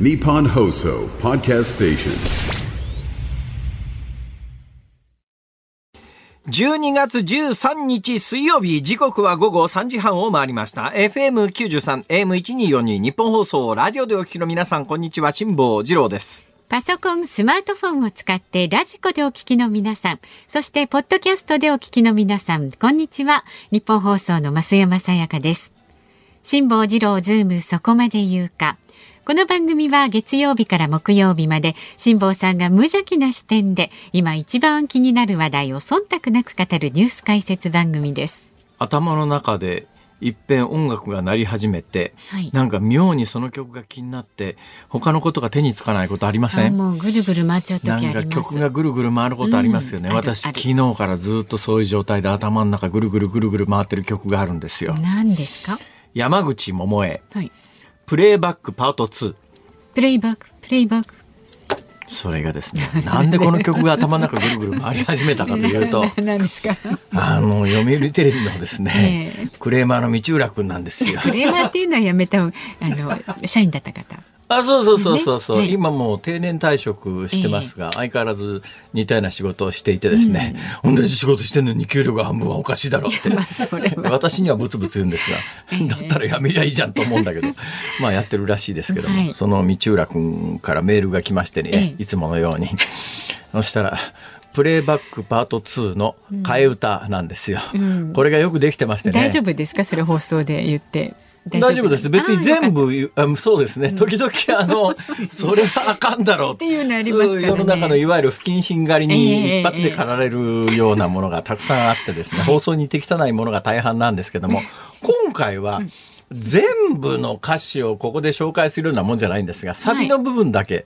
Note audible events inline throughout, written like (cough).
Nippon Hoso Podcast Station. 12月13日水曜日時刻は午後3時半を回りました FM93 AM1242 日本放送ラジオでお聞きの皆さんこんにちは辛坊治郎ですパソコン、スマートフォンを使ってラジコでお聞きの皆さん、そしてポッドキャストでお聞きの皆さん、こんにちは。日本放送の増山さやかです。辛坊治郎ズームそこまで言うか。この番組は月曜日から木曜日まで辛坊さんが無邪気な視点で今一番気になる話題を忖度なく語るニュース解説番組です。頭の中で一遍音楽が鳴り始めて、はい。なんか妙にその曲が気になって他のことが手につかないことありません？あもうぐるぐる回っちゃう時あります。曲がぐるぐる回ることありますよね、うん私昨日からずっとそういう状態で頭の中ぐるぐるぐるぐる回ってる曲があるんですよ。何ですか？山口百恵。はい。プレイバックパート2プレイバック、プレイバック。それがですねなんでこの曲が頭の中ぐるぐる回り始めたかというと (laughs) 何ですか？あの読売テレビのですね、えクレーマーの道浦君なんですよ。クレーマーっていうのはやめたあの社員だった方。あそうそうそうそうそう、ね。はい今もう定年退職してますが、相変わらず似たような仕事をしていてですね、同じ仕事してるのに給料が半分はおかしいだろうって、まあ私にはブツブツ言うんですが、だったらやめりゃいいじゃんと思うんだけどまあやってるらしいですけども、はい。その道浦君からメールが来ましてね、ええ。いつものように。(laughs) そしたらプレイバックパート2の替え歌なんですよ、ん。これがよくできてましてね。大丈夫ですか？それ放送で言って。大丈夫です。別に全部あそうですね。時々、あの、(laughs) それはあかんだろう。っていうのありますからね。世の中のいわゆる不謹慎狩りええに一発で駆られるようなものがたくさんあってですね、放送に適さないものが大半なんですけども、今回は、全部の歌詞をここで紹介するようなもんじゃないんですが、サビの部分だけ、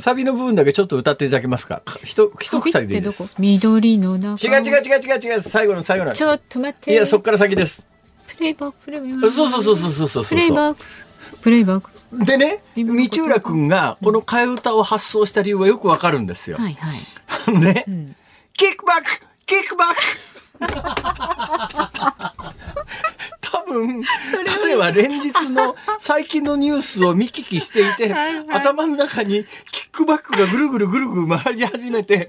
サビの部分だけちょっと歌っていただけますか？か一、一旅口でいいです。緑の中。違う違う違う違う違う、最後の最後の。ちょっと待って。いや、そっから先です。プレイバック、プレイバック。そうそうそうそうそう。プレイバック。プレイバック。でね、道浦くんがこの替え歌を発想した理由はよくわかるんですよ。はいはい。(laughs) ね、んキックバックキックバック多分彼は連日の最近のニュースを見聞きしていてはいはい。頭の中にキックバックがぐるぐるぐるぐる回り始めて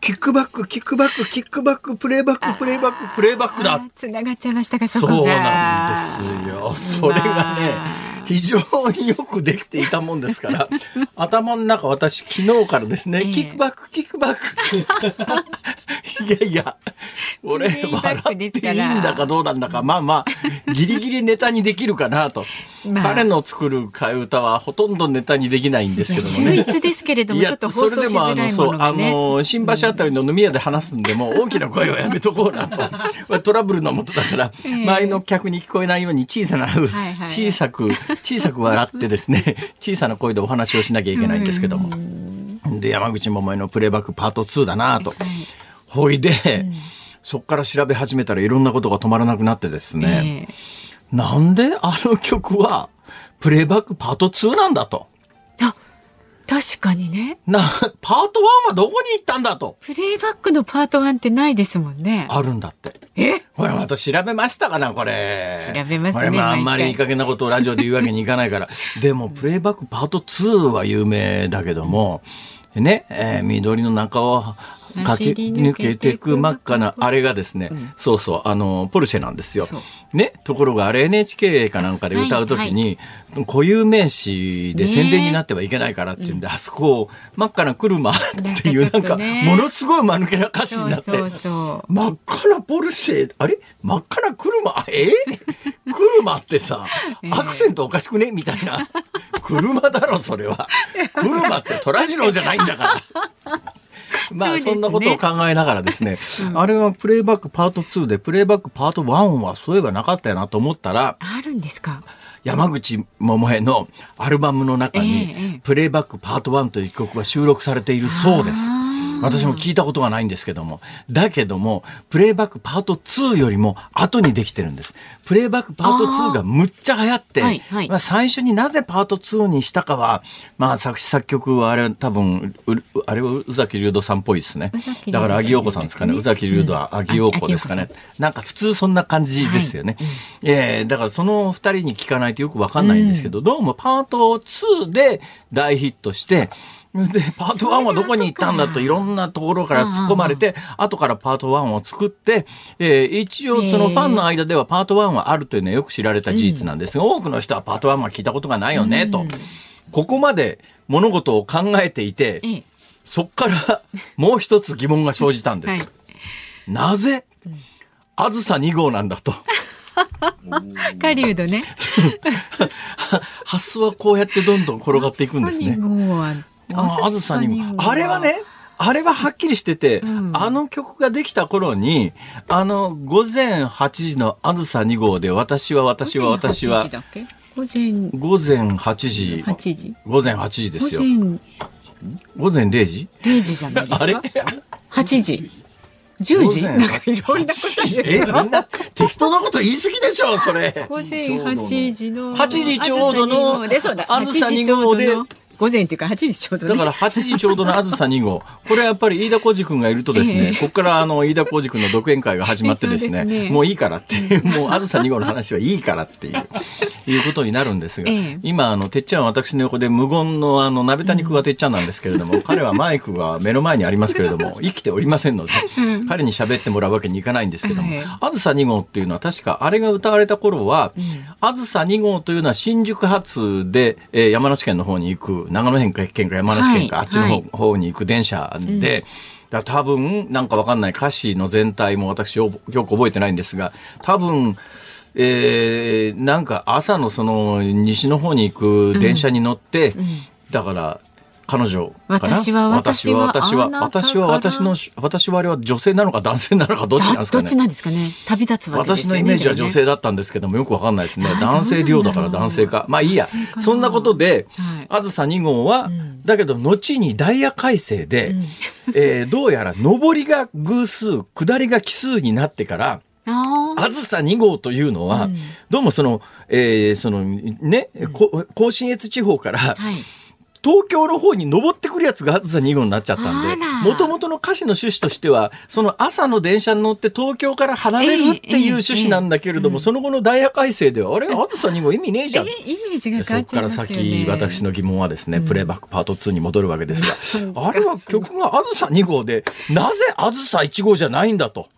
キックバックキックバックキックバックプレイバックプレイバックプレイバックだ。つながっちゃいましたかそそうこが。なんですよ。それがねまあ、非常によくできていたもんですから、(laughs) 頭の中私昨日からですね、ええキックバック、キックバック。(laughs) いやいや、俺笑っていいんだかどうなんだか、まあまあ、ギリギリネタにできるかなと。まあ彼の作る替え歌はほとんどネタにできないんですけどもね。秀逸ですけれどもちょっと放送しづらいものがね。それでもあのそうあの新橋あたりの飲み屋で話すんでも大きな声はやめとこうなと (laughs) まあトラブルのもとだから、え周りの客に聞こえないように小さな、はいはい小さく小さく笑ってですね (laughs) 小さな声でお話をしなきゃいけないんですけども。で山口百恵の「プレイバックパート2」だなと、ほいで、そっから調べ始めたらいろんなことが止まらなくなってですね、ええ。なんであの曲はプレイバックパート2なんだと。あ確かにね。な、パート1はどこに行ったんだと。プレイバックのパート1ってないですもんね。あるんだって。え？ほら、また調べましたかな、これ。調べますねこれ、まあ、あんまりいい加減なことをラジオで言うわけにいかないから。(laughs) でも、プレイバックパート2は有名だけども、ね、えー緑の中を駆け抜けていく真っ赤な、あれがですね、そうそう、あの、ポルシェなんですよ。ね、ところがあれ NHK かなんかで歌うときに、固有名詞で宣伝になってはいけないからっていうんで、あそこを真っ赤な車 (laughs) っていう、ななんんか、ねものすごい間抜けな歌詞になって。真っ赤なポルシェ、あれ？真っ赤な車？え？(laughs) 車ってさ、アクセントおかしくね？みたいな。車だろ、それは。車って虎次郎じゃないんだから。まあ、そんなことを考えながらですね、あれはプレイバックパート2で、プレイバックパート1はそういえばなかったよなと思ったら、あるんですか？山口百恵のアルバムの中えええにえ、プレイバックパート1という曲が収録されているそうです。あ私も聞いたことがないんですけども。だけども、プレイバックパート2よりも後にできてるんです。プレイバックパート2がむっちゃ流行って、はいはいまあ、最初になぜパート2にしたかは、まあ作詞作曲はあれは多分、うあれは宇崎竜斗さんっぽいですねだから、秋陽子さんですかね。宇崎竜斗は秋陽子ですかね。なんか普通そんな感じですよね。ええだからその二人に聞かないとよくわかんないんですけど、どうもパート2で大ヒットして、で、パート1はどこに行ったんだといろんなところから突っ込まれて、後からパート1を作って、えー一応そのファンの間ではパート1はあるというのはよく知られた事実なんですが、多くの人はパート1は聞いたことがないよね、と。ここまで物事を考えていて、ええそっからもう一つ疑問が生じたんです。はいなぜ、あずさ2号なんだと。(laughs) 狩人ね。(laughs) 発想はこうやってどんどん転がっていくんですね。ああずさ2号。あれはね、あれははっきりしてて、あの曲ができた頃に、あの、午前8時のあずさ2号で、私は私は私は、午前午前8時、8時。午前8時ですよ。午前午前0時？0時じゃないですあれ？か。8時？10時なんかいろんなこと言ってえ、みんな適当なこと言い過ぎでしょ、それ。午前8時の。8時ちょうどので、そうだ。あずさ8時2ちょう号で午前っていうか8時ちょうどね。だから8時ちょうどのあずさ2号。これはやっぱり飯田浩二君がいるとですね、ええ。ここからあの飯田浩二君の独演会が始まってですね、ね。もういいからっていう、もうあずさ2号の話はいいからっていう、(laughs) いうことになるんですが、ええ。今あの、てっちゃんは私の横で無言のあの、鍋谷君はてっちゃんなんですけれども、(laughs) 彼はマイクが目の前にありますけれども、生きておりませんので、彼に喋ってもらうわけにいかないんですけどもええ、あずさ2号っていうのは確かあれが歌われた頃は、あずさ2号というのは新宿発で、えー山梨県の方に行く、長野県か山梨県か、はい。あっちの方,、はい。方に行く電車で、だから多分、なんかわかんない歌詞の全体も私よよく覚えてないんですが、多分、えーなんか朝のその西の方に行く電車に乗って、だから、彼女かな？私は私は私は私は私の私はあれは女性なのか男性なのかどっちなんですかね？どっちなんですかね？旅立つね。私のイメージは女性だったんですけどもよくわかんないですね。男性量だから男性か。まあいいや。そんなことではい。あずさ2号は、だけど後にダイヤ改正で、えーどうやら上りが偶数下りが奇数になってからあずさ2号というのは、どうもその、えーそのね、こ甲信越地方から、はい。東京の方に登ってくるやつがあずさ2号になっちゃったんでもともとの歌詞の趣旨としては、その朝の電車に乗って東京から離れるっていう趣旨なんだけれども、その後のダイヤ改正では、あれ、あずさ2号意味ねえじゃん。えイメージがでそ変わっから。先、私の疑問はですね、プレイバックパート2に戻るわけですが、あれは曲があずさ2号で、なぜあずさ1号じゃないんだと。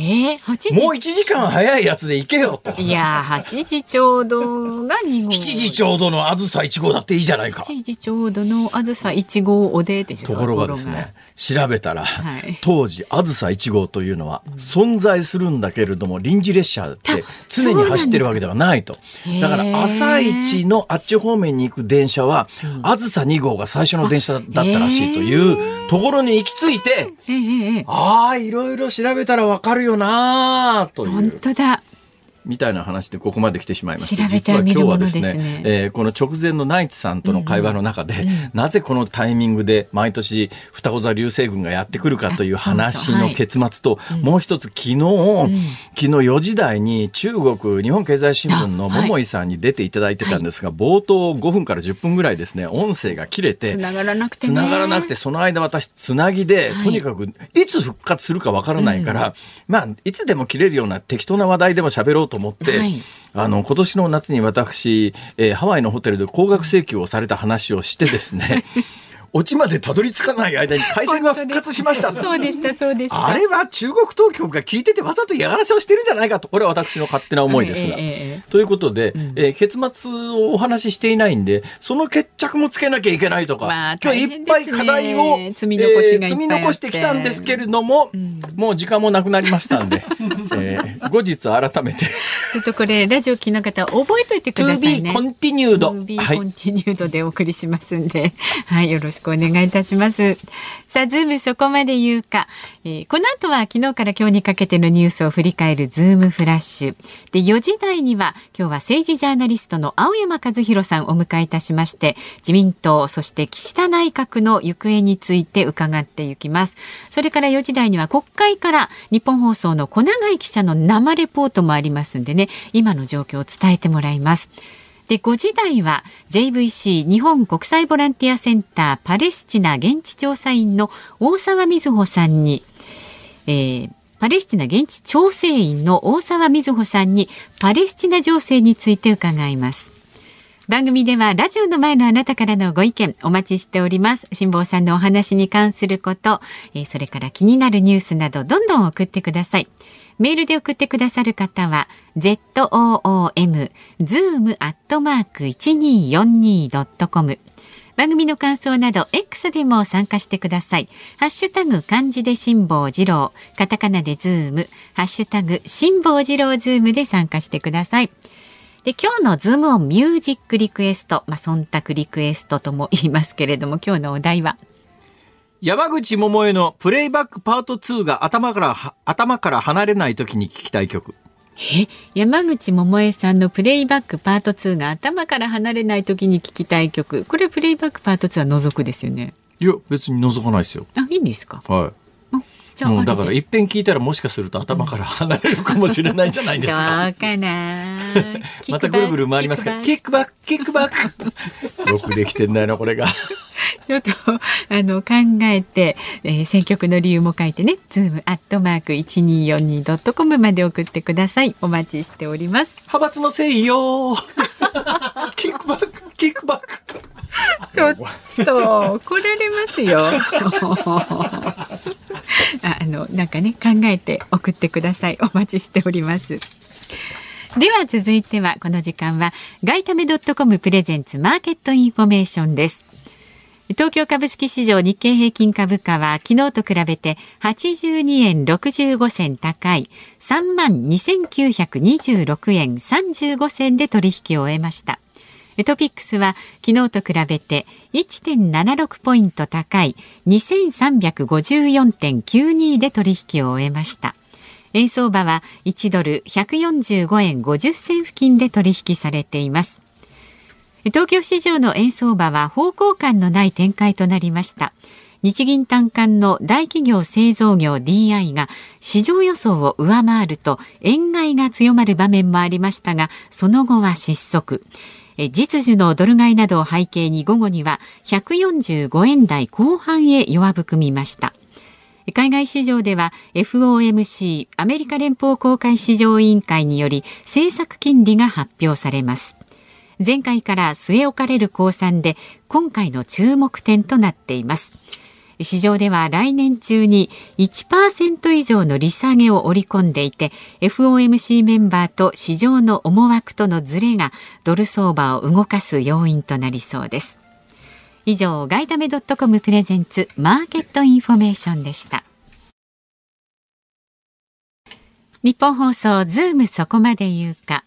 えー、8時。もう1時間早いやつで行けよと。いやー、8時ちょうどが2号。7時ちょうどのあずさ1号だっていいじゃないか。7時ちょうどのあずさ1号おででしょところがですね、調べたら、はい当時、あずさ1号というのは存在するんだけれども、臨時列車って常に走ってるわけではないと。だから、朝一のあっち方面に行く電車は、あずさ2号が最初の電車だったらしいというところに行き着いて、ああ、いろいろ調べたらわかるよなーとい本う。当だ。みたいな話でここまで来てしまいました。実は今日はですね、えーこの直前のナイツさんとの会話の中で、なぜこのタイミングで毎年双子座流星群がやってくるかという話のあそうそう。はい。結末と、もう一つ昨日、昨日4時台に中国日本経済新聞の桃井さんに出ていただいてたんですが、冒頭5分から10分ぐらいですね、音声が切れて、繋がらなくてね。繋がらなくて、その間私、つなぎで、はい。とにかく、いつ復活するかわからないから、まあ、いつでも切れるような適当な話題でも喋ろうと思って、はい。あの、今年の夏に私、えーハワイのホテルで高額請求をされた話をしてですね、(laughs) オチまでたどり着かない間に回線が復活しました。(laughs) そうでした、そうでした。あれは中国当局が聞いててわざと嫌がらせをしてるんじゃないかと、これは私の勝手な思いですが。ええええということで、えー結末をお話ししていないんで、その決着もつけなきゃいけないとか、まあ今日いっぱい課題を、積み残しがいっぱいあって積み残してきたんですけれども、もう時間もなくなりましたんで、(laughs) えー後日改めて、ちょっとこれラジオ聞きの方覚えといてくださいね。continued。To be はい continued でお送りしますんで、はい、よろしくしくお願いいたします。さあズームそこまで言うか、えー、この後は昨日から今日にかけてのニュースを振り返るズームフラッシュ。で4時台には今日は政治ジャーナリストの青山和弘さんをお迎えいたしまして自民党そして岸田内閣の行方について伺っていきます。それから4時台には国会からニッポン放送の小永井記者の生レポートもありますんでね今の状況を伝えてもらいます。で5時台は JVC 日本国際ボランティアセンターパレスチナ現地調査員の大沢瑞穂さんに、えー、パレスチナ現地調整員の大沢瑞穂さんにパレスチナ情勢について伺います。番組ではラジオの前のあなたからのご意見お待ちしております。辛坊さんのお話に関すること、えー、それから気になるニュースなどどんどん送ってください。メールで送ってくださる方は zoom zoom アットマーク 1242.com 番組の感想など X でも参加してください。ハッシュタグ漢字で辛坊治郎、カタカナでズーム、ハッシュタグ辛坊治郎ズームで参加してください。で今日のズームオンミュージックリクエスト、まあ、忖度リクエストとも言いますけれども今日のお題は山口百恵のプレイバックパート2が頭から頭から離れない時に聞きたい曲。え山口百恵さんのプレイバックパート2が頭から離れない時に聞きたい曲。これプレイバックパート2は除くですよね。いや別に除かないですよ。あいいんですか？はいじゃあ、だから一遍聞いたらもしかすると頭から離れるかもしれないじゃないですか。(laughs) どうかな。またぐるぐる回りますから。キックバック、キックバック。(laughs) よくできてんだよな、これが。(laughs) ちょっとあの考えて、えー、選曲の理由も書いてね、ズームアットマーク一二四二ドットコムまで送ってください。お待ちしております。派閥のせいよ。キックバック、キックバック。ちょっと来られますよ。あのなんかね考えて送ってください。お待ちしております。では続いてはこの時間はガイタメドットコムプレゼンツマーケットインフォメーションです。東京株式市場日経平均株価は昨日と比べて82円65銭高い3万2926円35銭で取引を終えました。トピックスは昨日と比べて1.76ポイント高い2354.92で取引を終えました。円相場は1ドル145円50銭付近で取引されています。東京市場の円相場は方向感のない展開となりました日銀短観の大企業製造業 DI が市場予想を上回ると円買いが強まる場面もありましたがその後は失速実需のドル買いなどを背景に午後には145円台後半へ弱含みました。海外市場では FOMC アメリカ連邦公開市場委員会により政策金利が発表されます。前回から据え置かれる公算で今回の注目点となっています。市場では来年中に1%以上の利下げを織り込んでいて FOMC メンバーと市場の思惑とのズレがドル相場を動かす要因となりそうです。以上ガイタメドットコムプレゼンツマーケットインフォメーションでした。ニッポン放送ズームそこまで言うか。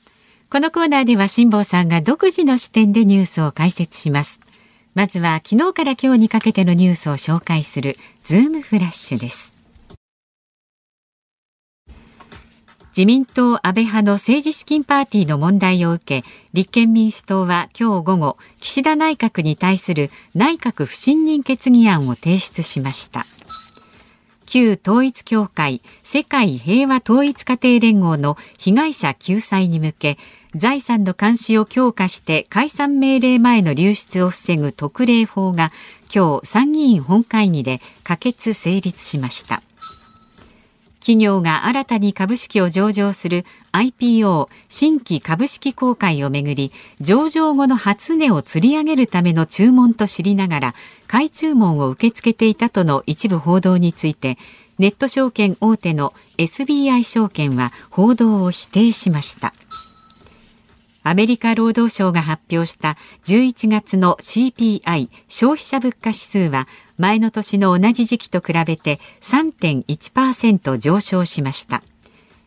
このコーナーでは辛坊さんが独自の視点でニュースを解説します。まずは昨日から今日にかけてのニュースを紹介するズームフラッシュです。自民党安倍派の政治資金パーティーの問題を受け立憲民主党は今日午後岸田内閣に対する内閣不信任決議案を提出しました旧統一教会世界平和統一家庭連合の被害者救済に向け財産の監視を強化して解散命令前の流出を防ぐ特例法が今日参議院本会議で可決成立しました。企業が新たに株式を上場する IPO 新規株式公開をめぐり上場後の初値を釣り上げるための注文と知りながら買い注文を受け付けていたとの一部報道についてネット証券大手の SBI 証券は報道を否定しました。アメリカ労働省が発表した11月の CPI 消費者物価指数は前の年の同じ時期と比べて3.1%上昇しました。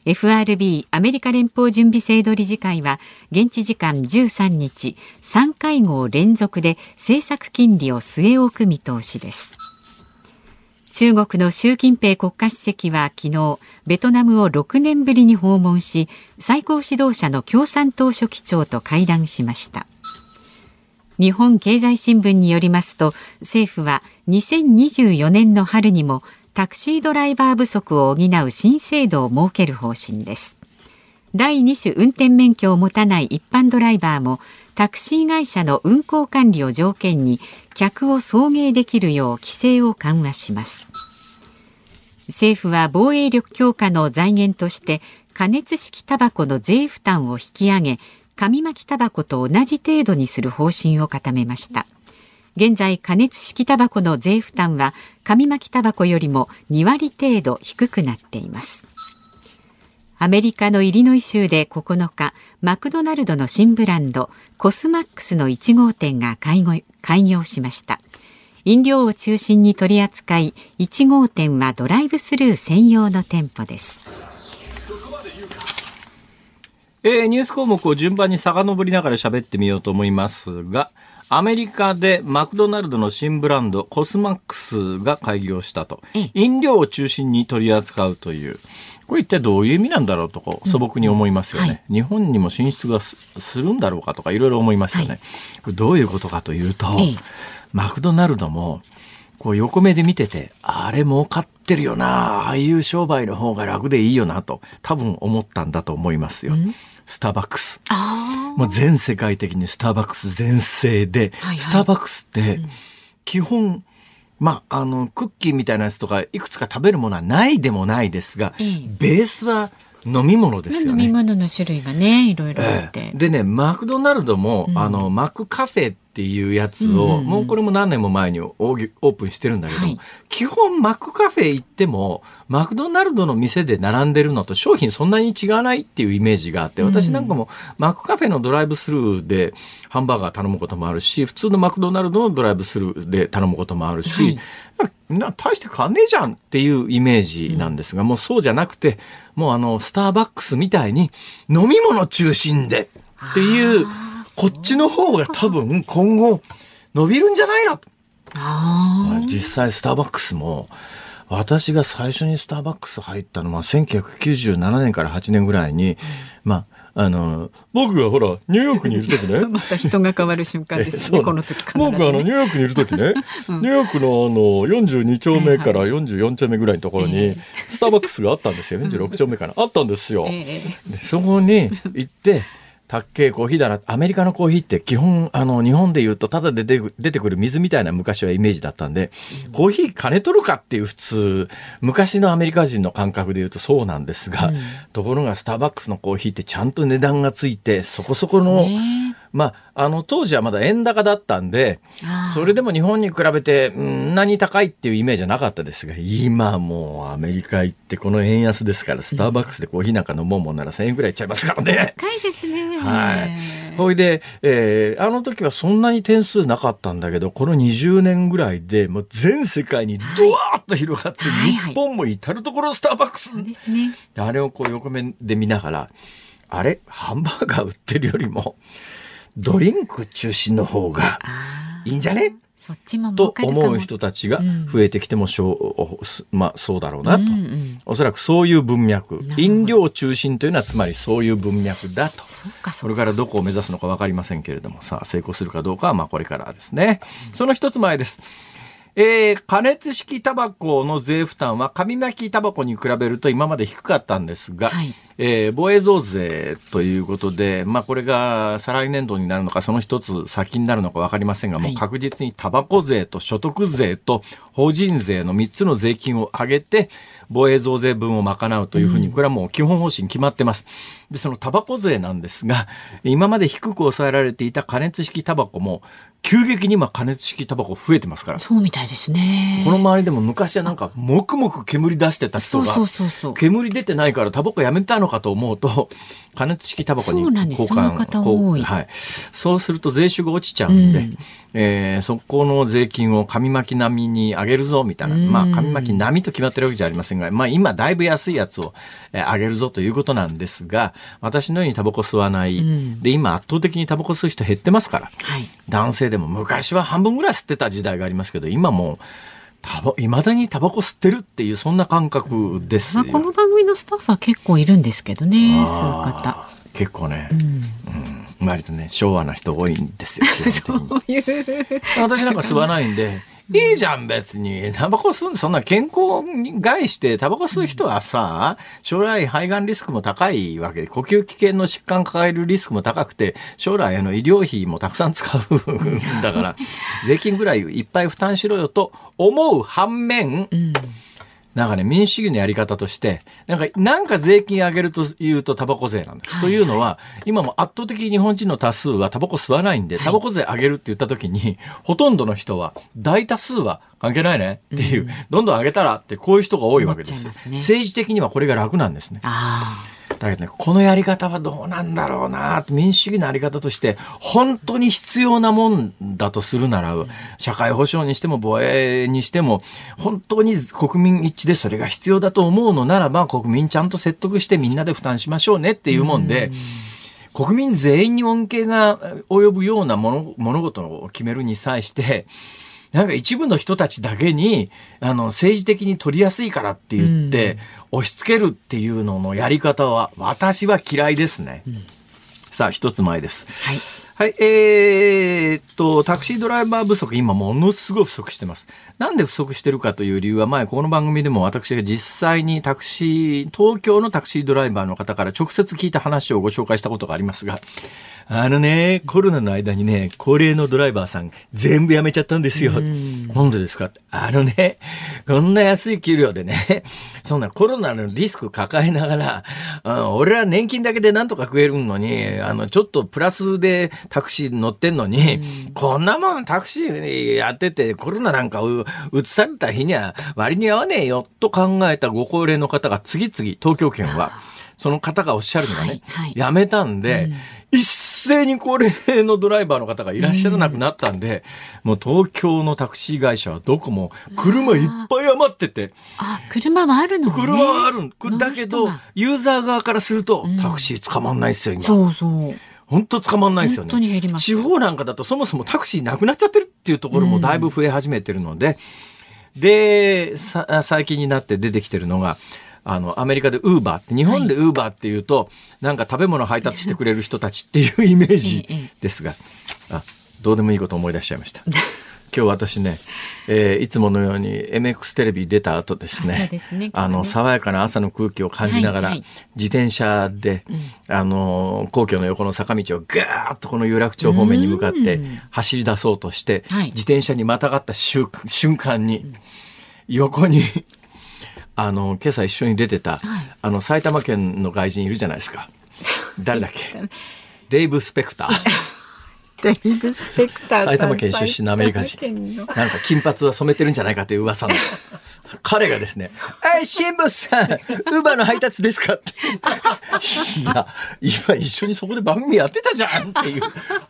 FRB アメリカ連邦準備制度理事会は現地時間13日3会合連続で政策金利を据え置く見通しです。中国の習近平国家主席は昨日ベトナムを6年ぶりに訪問し最高指導者の共産党書記長と会談しました。日本経済新聞によりますと政府は2024年の春にもタクシードライバー不足を補う新制度を設ける方針です。第2種運転免許を持たない一般ドライバーもタクシー会社の運行管理を条件に客を送迎できるよう規制を緩和します。政府は防衛力強化の財源として加熱式タバコの税負担を引き上げ紙巻きタバコと同じ程度にする方針を固めました。現在加熱式タバコの税負担は紙巻きタバコよりも2割程度低くなっています。アメリカのイリノイ州で9日マクドナルドの新ブランドコスマックスの1号店が開業しました。飲料を中心に取り扱い1号店はドライブスルー専用の店舗です。えー、ニュース項目を順番に遡りながら喋ってみようと思いますが、アメリカでマクドナルドの新ブランドコスマックスが開業したと。飲料を中心に取り扱うという。これ一体どういう意味なんだろうとこう素朴に思いますよね、うんはい、日本にも進出がするんだろうかとかいろいろ思いますよね、はい、これどういうことかというと、マクドナルドもこう横目で見ててあれ儲かってるよなああいう商売の方が楽でいいよなと多分思ったんだと思いますよ、うんスターバックス。もう全世界的にスターバックス全盛で、はいはい、スターバックスって基本、うん、まあ、あの、クッキーみたいなやつとかいくつか食べるものはないでもないですが、ええ、ベースは飲み物ですよね。飲み物の種類がね、いろいろあって。ええ、でね、マクドナルドも、うん、あの、マクカフェっていうやつを、もうこれも何年も前にオープンしてるんだけど、はい、基本マックカフェ行ってもマクドナルドの店で並んでるのと商品そんなに違わないっていうイメージがあって私なんかもマックカフェのドライブスルーでハンバーガー頼むこともあるし普通のマクドナルドのドライブスルーで頼むこともあるし、はい、な大して変わんねえじゃんっていうイメージなんですが、うん、もうそうじゃなくてもうあのスターバックスみたいに飲み物中心でっていう。こっちの方が多分今後伸びるんじゃないの？実際スターバックスも私が最初にスターバックス入ったのは1997年から8年ぐらいに、まああの、僕がほら、ニューヨークにいる時ね。(laughs) また人が変わる瞬間ですね、(laughs) この時、ね、僕あの、ニューヨークにいる時ね、(laughs) うん、ニューヨークのあの、42丁目から44丁目ぐらいのところに、スターバックスがあったんですよ。46丁目かな。あったんですよ。でそこに行って、たっけコーヒーだな。アメリカのコーヒーって基本、あの、日本で言うと、ただで出てくる水みたいな昔はイメージだったんで、コーヒー金取るかっていう普通、昔のアメリカ人の感覚で言うとそうなんですが、うん、ところがスターバックスのコーヒーってちゃんと値段がついて、そこそこの、まあ、あの、当時はまだ円高だったんで、それでも日本に比べて、んなに高いっていうイメージはなかったですが、今もうアメリカ行ってこの円安ですから、スターバックスでコーヒーなんか飲もうもんなら1000円ぐらいいっちゃいますからね。高いですね。はい。ほいで、えー、あの時はそんなに点数なかったんだけど、この20年ぐらいで、もう全世界にドワーッと広がって、日本も至るところスターバックス。そうですね。あれをこう横目で見ながら、あれ？ハンバーガー売ってるよりも、ドリンク中心の方がいいんじゃね？そっちもと思う人たちが増えてきてもしょう、まあそうだろうなと、うんうん、おそらくそういう文脈。飲料中心というのはつまりそういう文脈だと。それからどこを目指すのか分かりませんけれどもさあ成功するかどうかはまあこれからですね、その一つ前ですえー、加熱式タバコの税負担は紙巻きタバコに比べると今まで低かったんですが、はい、えー、防衛増税ということで、まあ、これが再来年度になるのかその一つ先になるのか分かりませんが、もう確実にタバコ税と所得税と法人税の3つの税金を上げて防衛増税分を賄うというふうに、これはもう基本方針決まってます。で、そのタバコ税なんですが、今まで低く抑えられていた加熱式タバコも、急激に今加熱式タバコ増えてますから。そうみたいですね。この周りでも昔はなんか、もくもく煙出してた人が、そうそうそう。煙出てないからタバコやめたのかと思うと、加熱式タバコに交換はい。そうすると税収が落ちちゃうんで、うんえーそこの税金を紙巻き並みに上げるぞみたいな、うんまあ紙巻き並みと決まってるわけじゃありませんが、まあ今だいぶ安いやつを、えー上げるぞということなんですが、私のようにタバコ吸わない、んで今圧倒的にタバコ吸う人減ってますから、はい。男性でも昔は半分ぐらい吸ってた時代がありますけど、今もう、タバ、未だにタバコ吸ってるっていう、そんな感覚ですよ。まあこの番組のスタッフは結構いるんですけどね、そういう方。結構ね、うん割とね、昭和な人多いんですよ。(laughs) そういう。私なんか吸わないんで、いいじゃん別に。タバコ吸うそんな健康に害して、タバコ吸う人はさ、将来肺がんリスクも高いわけで、呼吸器系の疾患抱えるリスクも高くて、将来あの医療費もたくさん使うんだから、(laughs) 税金ぐらいいっぱい負担しろよと思う反面、うん。なんかね、民主主義のやり方として、なんか、なんか税金上げるというとタバコ税なんです。はい。というのは、今も圧倒的に日本人の多数はタバコ吸わないんで、タバコ税上げるって言った時に、ほとんどの人は、大多数は関係ないねっていう、どんどん上げたらってこういう人が多いわけですすね。政治的にはこれが楽なんですね。あだけどね、このやり方はどうなんだろうな民主主義のあり方として、本当に必要なもんだとするなら、社会保障にしても防衛にしても、本当に国民一致でそれが必要だと思うのならば、国民ちゃんと説得してみんなで負担しましょうねっていうもんで、国民全員に恩恵が及ぶような物物事を決めるに際して、なんか一部の人たちだけに、あの、政治的に取りやすいからって言って、押し付けるっていうののやり方は、私は嫌いですね。さあ、一つ前です。はい。はい、えーっと、タクシードライバー不足、今ものすごい不足してます。なんで不足してるかという理由は、前、この番組でも私が実際にタクシー、東京のタクシードライバーの方から直接聞いた話をご紹介したことがありますが、あのね、コロナの間にね、高齢のドライバーさん全部辞めちゃったんですよ。なん。でですか？あのね、こんな安い給料でね、そんなコロナのリスク抱えながら、うん俺ら年金だけでなんとか食えるのに、あの、ちょっとプラスでタクシー乗ってんのに、こんなもんタクシーやっててコロナなんかう移された日には割に合わねえよと考えたご高齢の方が次々、東京圏は、その方がおっしゃるのがね、はいはい。やめたんで、一斉に高齢のドライバーの方がいらっしゃらなくなったんで、もう東京のタクシー会社はどこも車いっぱい余ってて、あ、車はあるのね。車はあるんだけどユーザー側からすると、タクシー捕まんないっすよ、今。そうそう。本当捕まんないですよね。本当に減りました地方なんかだとそもそもタクシーなくなっちゃってるっていうところもだいぶ増え始めてるので、で、さ最近になって出てきてるのが、あの、アメリカでウーバーって、日本でウーバーっていうと、なんか食べ物配達してくれる人たちっていうイメージええですが、あ、どうでもいいこと思い出しちゃいました。(laughs) 今日私ね、えーいつものように MX テレビ出た後ですねね。あの爽やかな朝の空気を感じながら、はいはい。自転車で、あの皇居の横の坂道をガーッとこの有楽町方面に向かってうん。走り出そうとして、はい。自転車にまたがった瞬瞬間に、横にあの今朝一緒に出てた、はい。あの埼玉県の外人いるじゃないですか。誰だっけ？(laughs) デイブ・スペクター。デイブ・スペクター埼玉県出身のアメリカ人。なんか金髪は染めてるんじゃないかという噂の。彼がですね、え、新聞さん、ウーバーの配達ですか？って。いや、今一緒にそこで番組やってたじゃんっていう。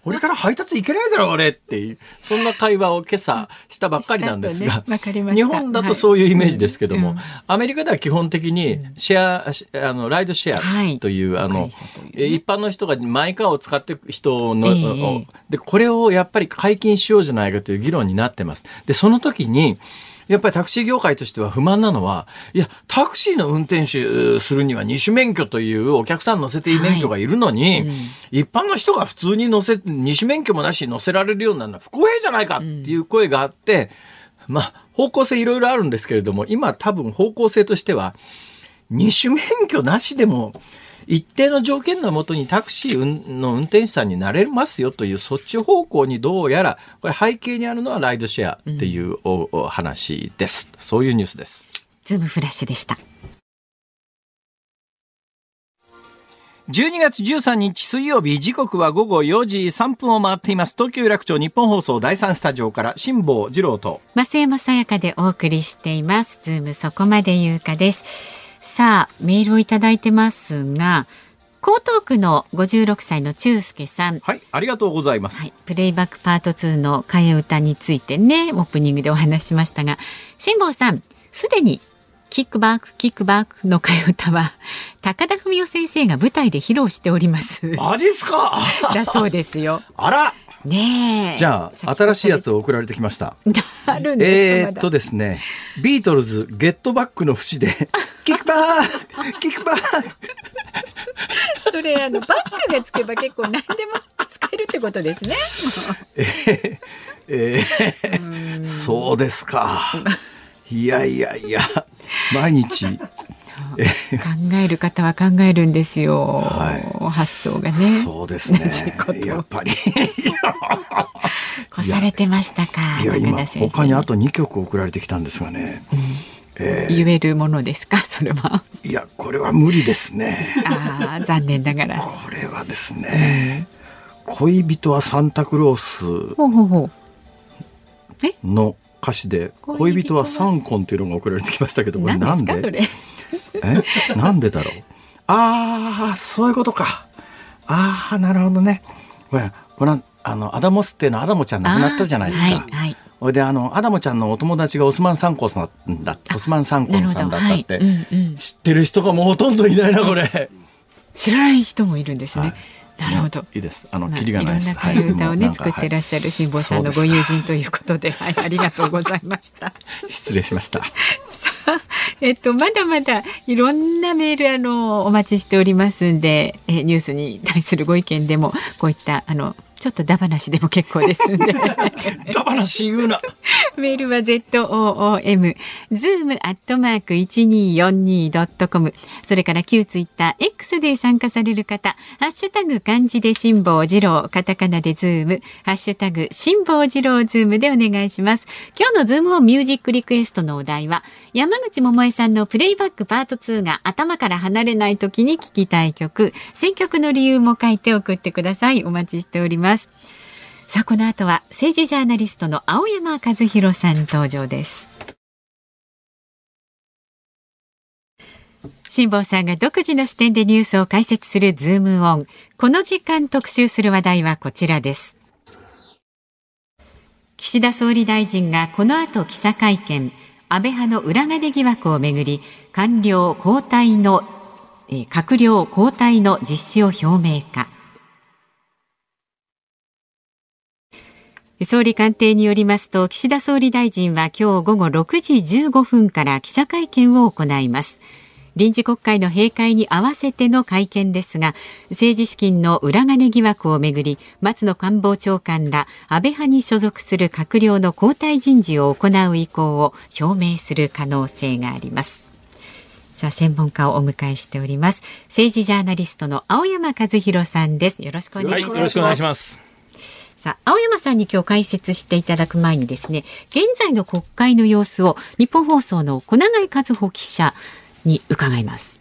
俺から配達行けないだろ、俺っていう。そんな会話を今朝したばっかりなんですがね。日本だとそういうイメージですけども、はい。うん。アメリカでは基本的にシェア、あの、ライドシェはい。アという、あの会社というね。え一般の人がマイカーを使っていく人の、ええで、これをやっぱり解禁しようじゃないかという議論になってます。で、その時に、やっぱりタクシー業界としては不満なのは、いや、タクシーの運転手するには二種免許というお客さん乗せていい免許がいるのに、一般の人が普通に乗せ、二種免許もなしに乗せられるようになるのは不公平じゃないかっていう声があって、まあ、方向性いろいろあるんですけれども、今多分方向性としては、二種免許なしでも一定の条件のもとにタクシーの運転手さんになれますよというそっち方向にどうやらこれ背景にあるのはライドシェアっていうおお話です。そういうニュースです。ズームフラッシュでした。12月13日水曜日時刻は午後4時3分を回っています東京有楽町日本放送第3スタジオから辛坊治郎と増山さやかでお送りしていますズームそこまで言うかですさあメールをいただいてますが江東区の56歳の中介さん。はいありがとうございます、はい、プレイバックパート2の替え歌についてねオープニングでお話ししましたが辛坊さんすでにキックバックキックバックの替え歌は高田文夫先生が舞台で披露しております。マジっすか？(laughs) だそうですよ。あらねえ。じゃあ新しいやつを送られてきました。あるんですえー、っとですねビートルズゲットバックの節でキックバックキックバックそれあのバックがつけば結構何でも使えるってことですね。えー、えー、そうですか。いやいやいや毎日考える方は考えるんですよ、はい、発想がね。そうですね。やっぱり。(laughs) 越されてましたかいや今他にあと2曲送られてきたんですがね、うん。えー、言えるものですか？(laughs) それは。いやこれは無理ですね。ああ残念ながら。これはですね、恋人はサンタクロースの歌詞で恋人はサンコンっていうのが送られてきましたけどこれなんで？え？なんでだろう？ああそういうことか。ああなるほどね。これこのあのアダモスっていうのはアダモちゃん亡くなったじゃないですか。はいはい、であのアダモちゃんのお友達がオスマン・サンさんだオスマン・サンコンさんだったって、はい。うんうん、知ってる人がもうほとんどいないなこれ。知らない人もいるんですね。はいなるほど。いいです。あの、キリがないです。いろんな替え歌をね、作ってらっしゃる辛坊さんのご友人ということで、はい、ありがとうございました。(laughs) 失礼しました。さあ、えっと、まだまだいろんなメール、あの、お待ちしておりますんで、えニュースに対するご意見でも、こういった、あの、ちょっと駄話でも結構ですんで (laughs) 駄話言うな。メールは ZOOM zoom アットマーク 1242.com それから旧ツイッター X で参加される方ハッシュタグ漢字で辛坊治郎カタカナでズームハッシュタグ辛坊治郎ズームでお願いします。今日のズームオンミュージックリクエストのお題は山口百恵さんのプレイバックパート2が頭から離れない時に聴きたい曲。選曲の理由も書いて送ってください。お待ちしておりますます。さあこの後は政治ジャーナリストの青山和弘さん登場です。辛坊さんが独自の視点でニュースを解説するズームオン。この時間特集する話題はこちらです。岸田総理大臣がこの後記者会見。安倍派の裏金疑惑をめぐり官僚交代の閣僚交代の実施を表明か。総理官邸によりますと岸田総理大臣は今日午後6時15分から記者会見を行います。臨時国会の閉会に合わせての会見ですが政治資金の裏金疑惑をめぐり松野官房長官ら安倍派に所属する閣僚の交代人事を行う意向を表明する可能性があります。さあ専門家をお迎えしております。政治ジャーナリストの青山和弘さんです。よろしくお願いします、はい、よろしくお願いします。さあ、青山さんに今日解説していただく前にですね、現在の国会の様子を日本放送の小永和穂記者に伺います。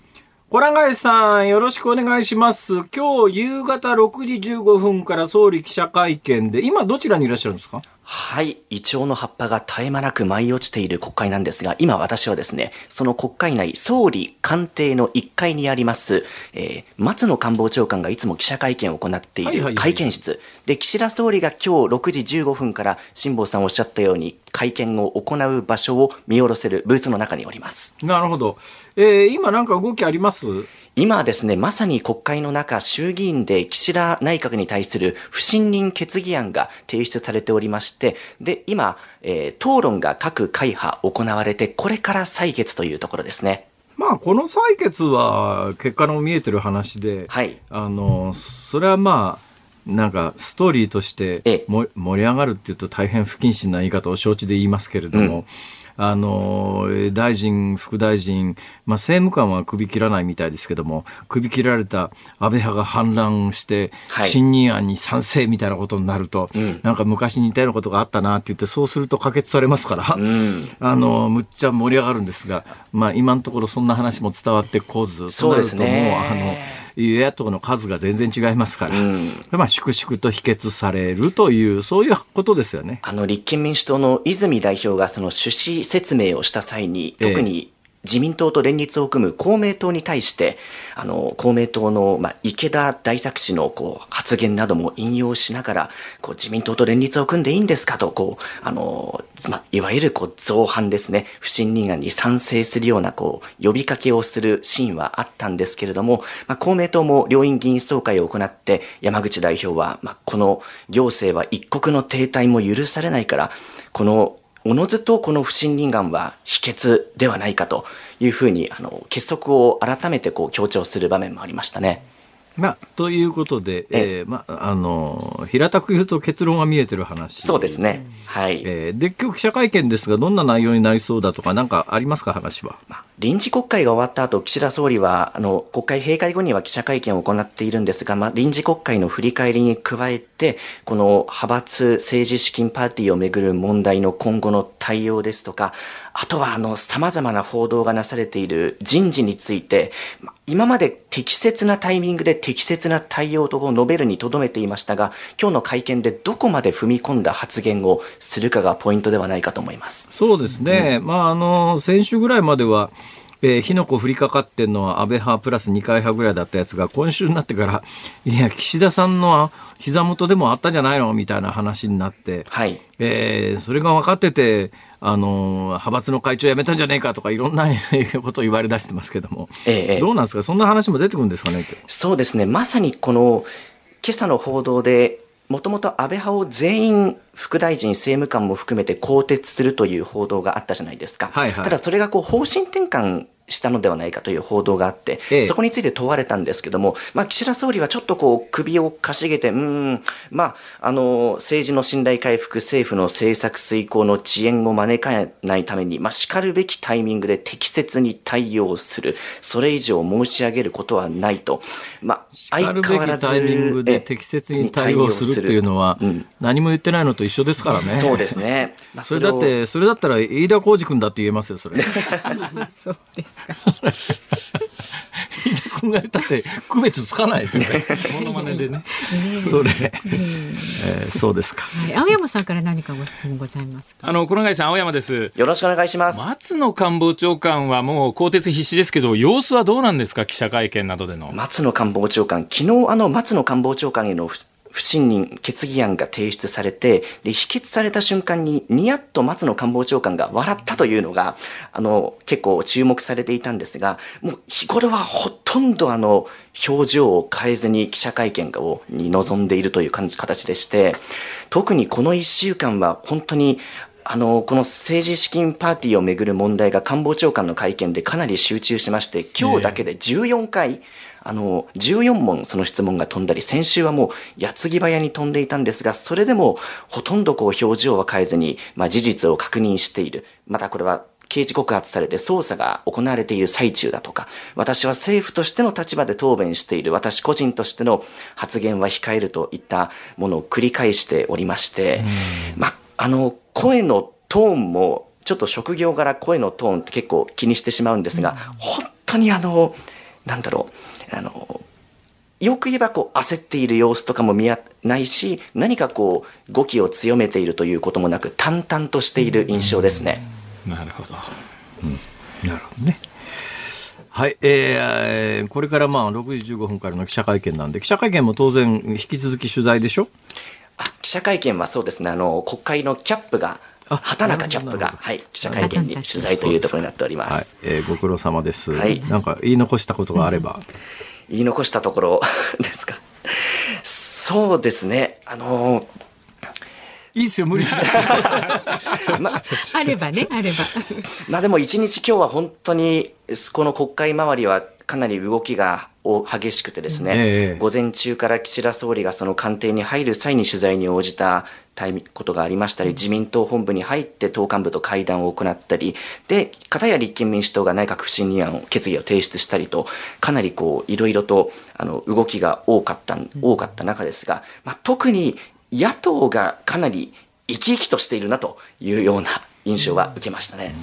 小永さん、よろしくお願いします。今日夕方6時15分から総理記者会見で、今どちらにいらっしゃるんですか？はい。イチョウの葉っぱが絶え間なく舞い落ちている国会なんですが、今私はですね、その国会内、総理官邸の1階にあります、えー、松野官房長官がいつも記者会見を行っている会見室、で、岸田総理が今日6時15分から辛坊さんおっしゃったように、会見を行う場所を見下ろせるブースの中におります。なるほど。えー、今なんか動きあります？今ですね、まさに国会の中、衆議院で岸田内閣に対する不信任決議案が提出されておりまして、で、今、えー、討論が各会派行われて、これから採決というところですね。まあ、この採決は結果の見えてる話で、はい、あの、それはまあ、なんかストーリーとして盛り上がるっていうと大変不謹慎な言い方を承知で言いますけれども、うんあの大臣、副大臣、まあ、政務官は首切らないみたいですけども、首切られた安倍派が反乱して、信任案に賛成みたいなことになると、はい、なんか昔に似たようなことがあったなって言って、そうすると可決されますから、うん、(laughs) あのむっちゃ盛り上がるんですが、まあ、今のところそんな話も伝わってこず、そうですね。あの与野党の数が全然違いますから、うんまあ、粛々と否決されるという、そういうことですよね。あの立憲民主党の泉代表がその趣旨説明をした際に、ええ特に自民党と連立を組む公明党に対して、あの公明党の、まあ、池田大作氏のこう発言なども引用しながら、こう自民党と連立を組んでいいんですかと、こうあのまあ、いわゆるこう造反ですね、不信任案に賛成するようなこう呼びかけをするシーンはあったんですけれども、まあ、公明党も両院議員総会を行って、山口代表は、まあ、この行政は一国の停滞も許されないから、このおのずとこの不信任案は否決ではないかというふうにあの結束を改めてこう強調する場面もありましたね。まあ、ということで、えーまあ、あの平たく言うと結論が見えてる話そうですね。はい。えーで今日記者会見ですがどんな内容になりそうだとか何かありますか話は？まあ臨時国会が終わった後、岸田総理は、あの、国会閉会後には記者会見を行っているんですが、まあ、臨時国会の振り返りに加えて、この派閥政治資金パーティーをめぐる問題の今後の対応ですとか、あとは、あの、様々な報道がなされている人事について、まあ今まで適切なタイミングで適切な対応と述べるにとどめていましたが、今日の会見でどこまで踏み込んだ発言をするかがポイントではないかと思います。そうですね、まあ、あの先週ぐらいまでは、えー火の粉降りかかってんのは安倍派プラス二階派ぐらいだったやつが今週になってから (laughs) いや岸田さんの膝元でもあったんじゃないのみたいな話になって、はい。えーそれが分かっててあの派閥の会長辞めたんじゃねえかとかいろんなことを言われ出してますけども、ええええ。どうなんですか？そんな話も出てくるんですかねそうですね、まさにこの今朝の報道で、もともと安倍派を全員、副大臣、政務官も含めて更迭するという報道があったじゃないですか、はいはい。ただそれがこう方針転換したのではないかという報道があって、ええそこについて問われたんですけども、まあ、岸田総理はちょっとこう首をかしげて、うーん、まあ、あの政治の信頼回復、政府の政策遂行の遅延を招かないために、まあ、しかるべきタイミングで適切に対応する、それ以上申し上げることはないと、まあ、しかるべきタイミングで適切に対応するっていうのはうん何も言ってないのと一緒ですからね。そうですね。まあそれだっをて、それだったら飯田浩二君だって言えますよ、それ。(laughs) (laughs) (laughs) そうですか。飯田君が言ったって区別つかないですよね。モノマネでね。それ、えーそうですか。はい、青山さんから何かご質問ございますか？あの、黒貝さん、青山です。よろしくお願いします。松野官房長官はもう更迭必至ですけど、様子はどうなんですか？記者会見などでの。松野官房長官、昨日あの松野官房長官への不信任決議案が提出されて、で、否決された瞬間に、ニヤッと松野官房長官が笑ったというのが、あの、結構注目されていたんですが、もう日頃はほとんどあの、表情を変えずに記者会見をに臨んでいるという形でして、特にこの1週間は本当に、あの、この政治資金パーティーをめぐる問題が官房長官の会見でかなり集中しまして、今日だけで14回、あの、14問その質問が飛んだり、先週はもう矢継ぎ早に飛んでいたんですが、それでもほとんどこう表情は変えずに、まあ事実を確認している。またこれは刑事告発されて捜査が行われている最中だとか、私は政府としての立場で答弁している、私個人としての発言は控えるといったものを繰り返しておりまして、まあ、あの、声のトーンも、ちょっと職業柄声のトーンって結構気にしてしまうんですが、本当にあの、なんだろう、あの、よく言えばこう焦っている様子とかも見えないし、何かこう語気を強めているということもなく、淡々としている印象ですね。なるほど。なるほどね。はい、えー、これからまあ6時15分からの記者会見なんで、記者会見も当然引き続き取材でしょ？あ記者会見はそうですね、あの、国会のキャップが、あ畑中キャップが、はい、記者会見に取材というところになっております。はい、えーご苦労様です。はいなんか言い残したことがあれば。言い残したところ (laughs) ですか？そうですね、あの、いいっすよ、無理しない。あればね、あれば。まあでも一日今日は本当にこの国会周りはかなり動きがお激しくてですね、ええ午前中から岸田総理がその官邸に入る際に取材に応じたことがありましたり、自民党本部に入って党幹部と会談を行ったり、で、片や立憲民主党が内閣不信任案を決議を提出したりと、かなりこういろいろとあの動きが多かった多かった中ですが、まあ、特に野党がかなり生き生きとしているなというような印象は受けましたね。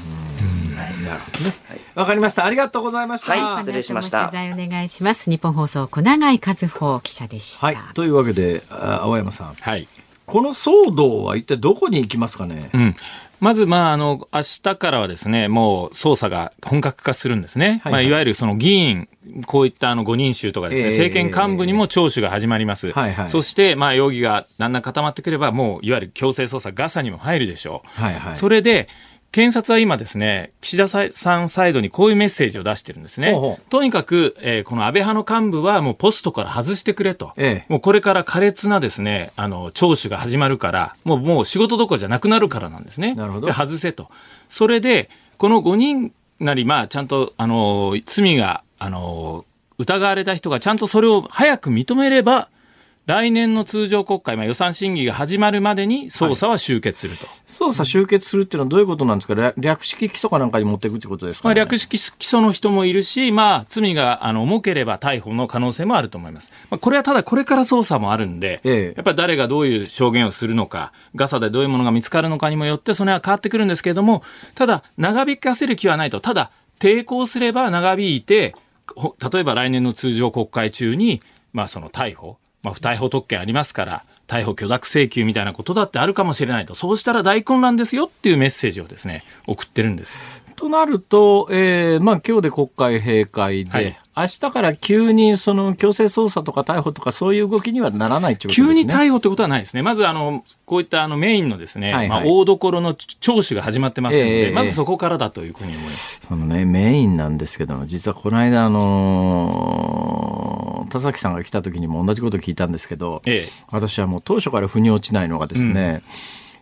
ななるほどね。わかりました。ありがとうございました。はい失礼しましたお願いします。日本放送小永井和穂記者でした。はい。というわけで、あ青山さん。はい。この騒動は一体どこに行きますかね？うん。まず、まあ、あの、明日からはですね、もう捜査が本格化するんですね。はいはいまあ、いわゆるその議員、こういったあの5人衆とかですね、ええ政権幹部にも聴取が始まります。はいはいそして、まあ、容疑がだんだん固まってくれば、もう、いわゆる強制捜査、ガサにも入るでしょう。はいはい。それで、検察は今ですね、岸田さんサイドにこういうメッセージを出してるんですね。ほうほうとにかく、えーこの安倍派の幹部はもうポストから外してくれと。ええもうこれから苛烈なですね、あの、聴取が始まるから、もう、もう仕事どころじゃなくなるからなんですね。なるほどで、外せと。それで、この5人なり、まあ、ちゃんと、あの、罪が、あの、疑われた人がちゃんとそれを早く認めれば、来年の通常国会、まあ、予算審議が始まるまでに捜査は終結すると。捜査終結するっていうのはどういうことなんですか？略略式起訴かなんかに持っていくってことですか、まあ、ね、略式起訴の人もいるし、まあ、罪があの重ければ逮捕の可能性もあると思います。まあ、これはただこれから捜査もあるんで、ええ。やっぱり誰がどういう証言をするのか、ガサでどういうものが見つかるのかにもよって、それは変わってくるんですけれども、ただ、長引かせる気はないと、ただ、抵抗すれば長引いて、ほ例えば来年の通常国会中に、まあ、その逮捕、まあ、不逮捕特権ありますから、逮捕許諾請求みたいなことだってあるかもしれないと、そうしたら大混乱ですよっていうメッセージをですね、送ってるんです。となると、えーまあ今日で国会閉会で、はい明日から急にその強制捜査とか逮捕とかそういう動きにはならないということですね。急に逮捕ってことはないですね。まず、あの、こういったあのメインのですね、はいはいまあ、大所の聴取が始まってますので、ええまずそこからだというふうに思います。そのね、メインなんですけども、実はこの間、あのー田崎さんが来た時にも同じこと聞いたんですけど、ええ私はもう当初から腑に落ちないのがですね、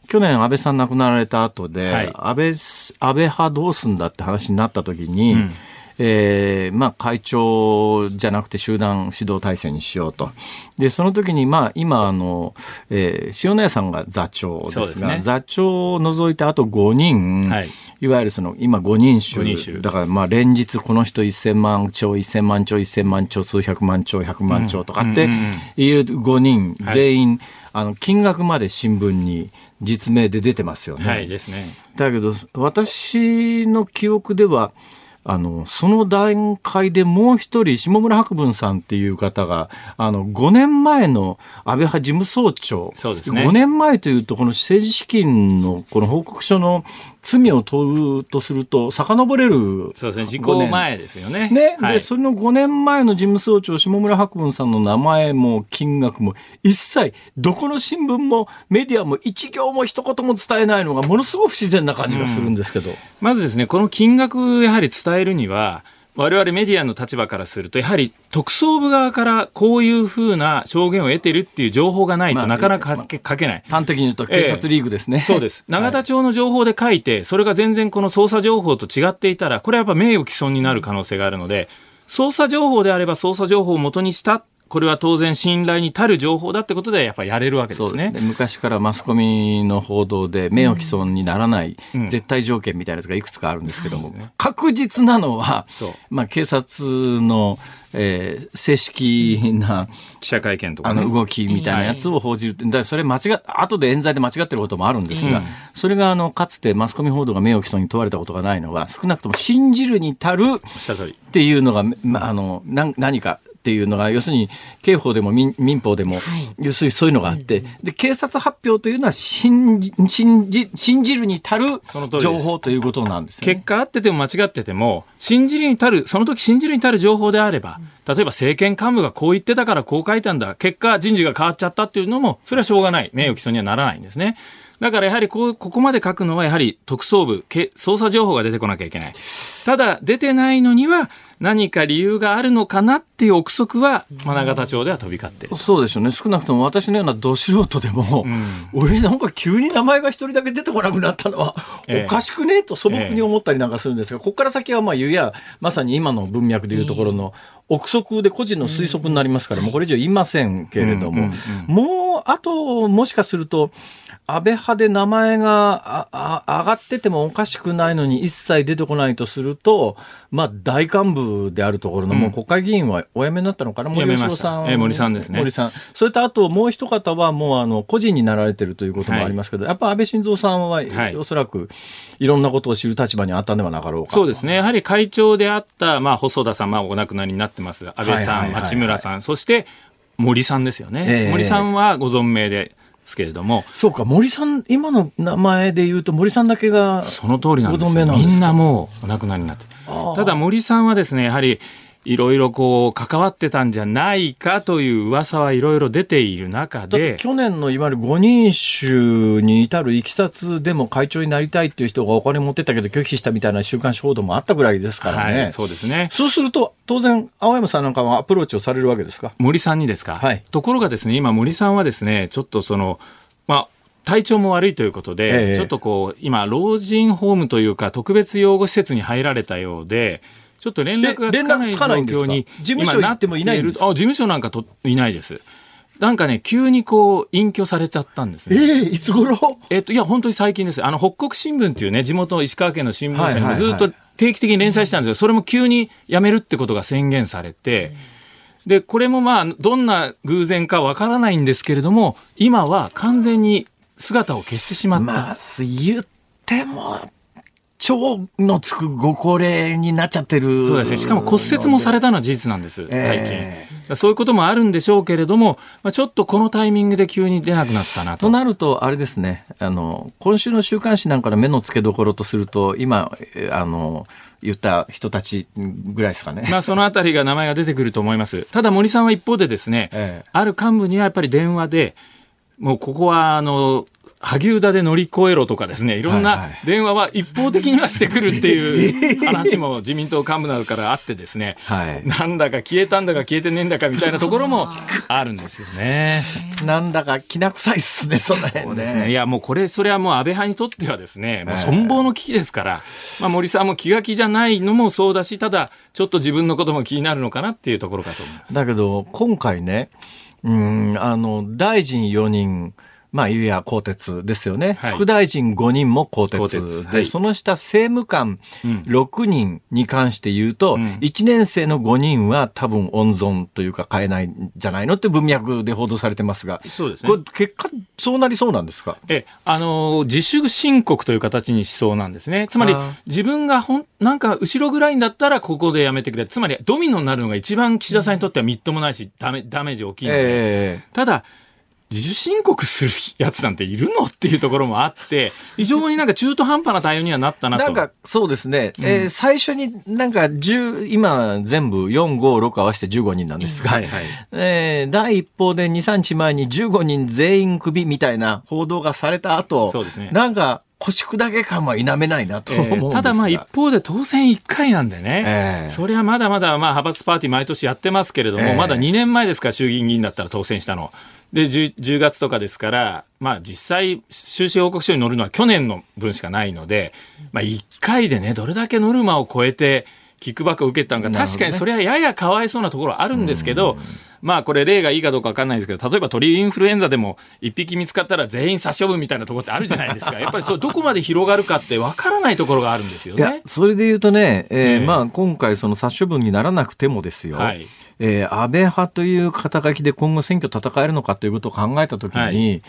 去年安倍さん亡くなられた後で、はい。安倍す、安倍派どうすんだって話になった時に、ん。えーまあ会長じゃなくて集団指導体制にしようと。で、その時にまあ今あの、えー塩谷さんが座長ですが、すね。座長を除いてあと5人、はい。いわゆるその今5人衆。五人衆。だからまあ連日この人1000万兆1000万兆1000万兆数百万兆100万兆とかっていう5人はい。全員、あの金額まで新聞に実名で出てますよね。はいですね。だけど私の記憶ではあのその段階でもう一人下村博文さんっていう方があの5年前の安倍派事務総長そうですね5年前というとこの政治資金のこの報告書の罪を問うとすると遡れるそうですね。時5効年前ですよね。ね、で、はいその5年前の事務総長、下村博文さんの名前も金額も、一切、どこの新聞もメディアも一行も一言も伝えないのが、ものすごく不自然な感じがするんですけど。まずですね、この金額をやはり伝えるには、我々メディアの立場からすると、やはり特捜部側からこういうふうな証言を得てるっていう情報がないまあとなかなか書け書けない。端的に言うと、警察リーグですね。そうです。永田町の情報で書いて、それが全然この捜査情報と違っていたら、これはやっぱ名誉毀損になる可能性があるので、捜査情報であれば捜査情報を元にした、これは当然信頼に足る情報だってことでやっぱやれるわけですね。ね。昔からマスコミの報道で名誉毀損にならないうん。絶対条件みたいなやつがいくつかあるんですけども、確実なのはまあ警察の、えー正式な記者会見とかね。あの動きみたいなやつを報じるって、だそれ間違っ、後で冤罪で間違ってることもあるんですが、それがあの、かつてマスコミ報道が名誉毀損に問われたことがないのは、少なくとも信じるに足るおっていうのが、まあ、あの、なん何かっていうのが、要するに、刑法でも民民法でも、要するにそういうのがあって、で、警察発表というのは信じ、信じ、信じるに足る情報ということなんですよ、ね。結果あってても間違ってても、信じるに足る、その時信じるに足る情報であれば、例えば政権幹部がこう言ってたからこう書いたんだ、結果人事が変わっちゃったっていうのも、それはしょうがない。名誉毀損にはならないんですね。だからやはりこう、ここまで書くのはやはり特捜部、け捜査情報が出てこなきゃいけない。ただ、出てないのには何か理由があるのかなっていう憶測は、まあ永田町では飛び交っている。そうでしょうね。少なくとも私のようなど素人でも、俺なんか急に名前が一人だけ出てこなくなったのは、ええおかしくねと素朴に思ったりなんかするんですが、ここから先はまあ言うや、まさに今の文脈でいうところの、憶測で個人の推測になりますから、もうこれ以上言いませんけれども、もう、あと、もしかすると、安倍派で名前がああ上がっててもおかしくないのに一切出てこないとすると、まあ、大幹部であるところの、もう国会議員はお辞めになったのかな、森さん。ええ森さんですね森さん。それとあともう一方はもうあの個人になられてるということもありますけど、やっぱ安倍晋三さんは、はいおそらくいろんなことを知る立場にあったんではなかろうか。そうですね。やはり会長であった、まあ、細田さん、まあ、お亡くなりになってます。安倍さん、はいはいはいはい町村さん、そして森さんですよね。ええ森さんはご存命ですけれども、そうか、森さん、今の名前で言うと森さんだけが、その通りなんですよ。みんなもうお亡くなりになって。ただ森さんはですね、やはり、いろいろこう関わってたんじゃないかという噂はいろいろ出ている中で、去年のいわゆる5人衆に至るいきさつでも会長になりたいっていう人がお金持ってったけど拒否したみたいな週刊誌報道もあったぐらいですからね。はい、そうですね。そうすると、当然、青山さんなんかはアプローチをされるわけですか？森さんにですか、はい。ところがですね今森さんはですねちょっとそのまあ体調も悪いということで、ええ。ちょっとこう今老人ホームというか特別養護施設に入られたようでちょっと連絡がつかない状況に事務所行ってもいないあ事務所なんかといないです。なんかね急にこう隠居されちゃったんですね。えいつ頃？えっと、いや、本当に最近です。あの、北国新聞っていうね、地元石川県の新聞社にもずっと定期的に連載してたんですけど、それも急に辞めるってことが宣言されて、で、これもまあ、どんな偶然かわからないんですけれども、今は完全に姿を消してしまった。まあ、言っても、超のつくご高齢になっちゃってる。そうですね。しかも骨折もされたのは事実なんです、最近。えそういうこともあるんでしょうけれども、まあ、ちょっとこのタイミングで急に出なくなったなと。となると、あれですね、あの、今週の週刊誌なんかの目の付けどころとすると、今、えあの、言った人たちぐらいですかね。まあそのあたりが名前が出てくると思います。ただ森さんは一方でですね、ええある幹部にはやっぱり電話で、もうここはあの、萩生田で乗り越えろとかですね、いろんない電話は一方的にはしてくるっていう (laughs) 話も自民党幹部などからあってですね、はいなんだか消えたんだか消えてねえんだかみたいなところもあるんですよね。なんだかきな臭いっすね、その辺ね。ですね。いや、もうこれ、それはもう安倍派にとってはですね、もう存亡の危機ですから、まあ森さんも気が気じゃないのもそうだし、ただ、ちょっと自分のことも気になるのかなっていうところかと思います。だけど、今回ね、うん、あの、大臣4人、まあ、いや、更迭ですよね。はい副大臣5人も更迭。で、はいその下、政務官うん6人に関して言うと、うん1年生の5人は多分温存というか変えないんじゃないのって文脈で報道されてますが、そうですねこれ結果、そうなりそうなんですか？え、あのー自主申告という形にしそうなんですね。つまり自分がほん、なんか後ろぐらいんだったらここでやめてくれ。つまり、ドミノになるのが一番岸田さんにとってはみっともないし、ダメ、ダメージ大きいので。えただ、自主申告するやつなんているの？っていうところもあって、非常になんか中途半端な対応にはなったなと。なんか、そうですね。えー最初になんか10、今全部4、5、6合わせて15人なんですが、はいはい。えー第一報で2、3日前に15人全員クビみたいな報道がされた後、そうですね。なんか腰砕け感は否めないなと思うんえですが、ーただまあ一方で当選1回なんでね、ええそれはまだまだまあ派閥パーティー毎年やってますけれども、ええまだ2年前ですから衆議院議員だったら当選したの。で 10, 10月とかですから、まあ、実際収支報告書に載るのは去年の分しかないので、まあ、1回でねどれだけノルマを超えてキックバックを受けたのか、確かにそれはややかわいそうなところはあるんですけど、まあこれ例がいいかどうかわかんないですけど例えば鳥インフルエンザでも1匹見つかったら全員殺処分みたいなところってあるじゃないですか。やっぱりそうどこまで広がるかってわからないところがあるんですよいやね。、それで言うとね、えーええ。まあ今回その殺処分にならなくてもですよ、はいえー安倍派という肩書きで今後選挙戦えるのかということを考えたときに、はい。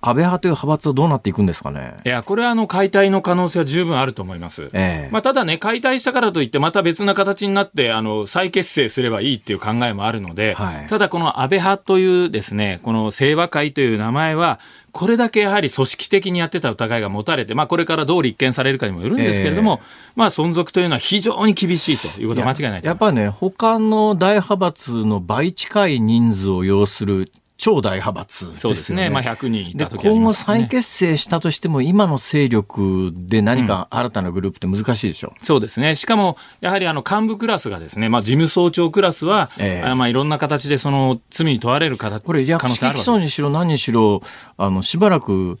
安倍派という派閥はどうなっていくんですかね？いや、これはあの解体の可能性は十分あると思います。ええまあ、ただね、解体したからといって、また別な形になって、あの、再結成すればいいっていう考えもあるので、はいただこの安倍派というですね、この清和会という名前は、これだけやはり組織的にやってた疑いが持たれて、まあ、これからどう立件されるかにもよるんですけれども、まあ、存続というのは非常に厳しいということは間違いないやっぱね、他の大派閥の倍近い人数を要する超大派閥ですよね。そうですね。まあ、100人いでた時あり今後再結成したとしても、今の勢力で何か新たなグループって難しいでしょ？そうですね。しかも、やはりあの幹部クラスがですね、まあ事務総長クラスは、ええあまあいろんな形でその罪に問われる形これ、略可能性あるわけです式起訴にしろ何にしろ、あの、しばらく、うん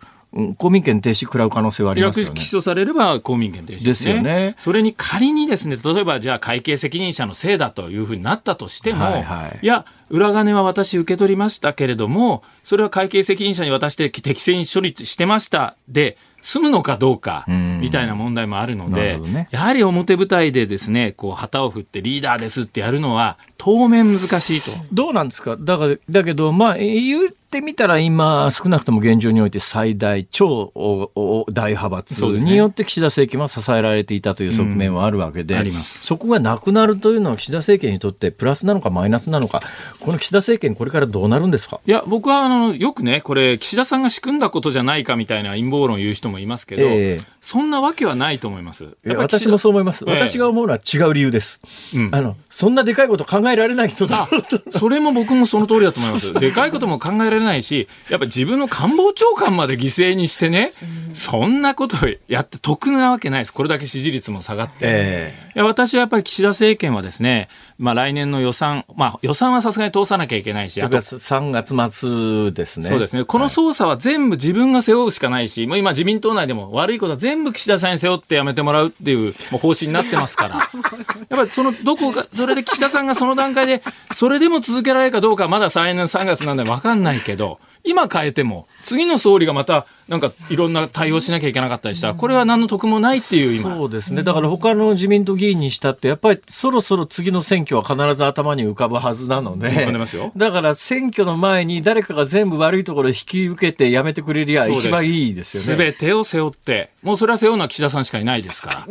公民権停止食らう可能性はありますよね。ク起訴されれば公民権停止ですね。よねそれに仮にですね、例えばじゃあ会計責任者のせいだというふうになったとしても、はいはいいや、裏金は私受け取りましたけれども、それは会計責任者に渡して適正に処理してましたで、済むのかどうかんみたいな問題もあるので、ねやはり表舞台でですね、こう旗を振ってリーダーですってやるのは当面難しいと。どうなんですか？だから、だけど、まあ、言ってみたら今、少なくとも現状において最大、超大派閥によって岸田政権は支えられていたという側面はあるわけで、うんありますそこがなくなるというのは岸田政権にとってプラスなのかマイナスなのか、この岸田政権これからどうなるんですか？いや、僕はあの、よくね、これ、岸田さんが仕組んだことじゃないかみたいな陰謀論を言う人もいますけど、ええそんなわけはないと思います。私もそう思います。ええ私が思うのは違う理由です。うんあの、そんなでかいこと考えられない人だあ。(laughs) それも僕もその通りだと思います。(laughs) でかいことも考えられないし、やっぱ自分の官房長官まで犠牲にしてね、そんなことやって得なわけないです。これだけ支持率も下がって。えいや私はやっぱり岸田政権はですね、まあ来年の予算、まあ予算はさすがに通さなきゃいけないし、えあと3月末ですね。そうですね。この捜査は全部自分が背負うしかないし、もう今自民党内でも悪いことは全部岸田さんに背負ってやめてもらうっていうもう方針になってますから。(laughs) やっぱりそのどこが、それで岸田さんがその段階で、それでも続けられるかどうかはまだ再来年3月なんで分かんないけど、今変えても、次の総理がまたなんかいろんな対応しなきゃいけなかったりしたら、これは何の得もないっていう今。そうですね。だから他の自民党議員にしたって、やっぱりそろそろ次の選挙は必ず頭に浮かぶはずなので。だから選挙の前に誰かが全部悪いところを引き受けてやめてくれりゃ一番いいですよね。すべてを背負って、もうそれは背負うのは岸田さんしかいないですか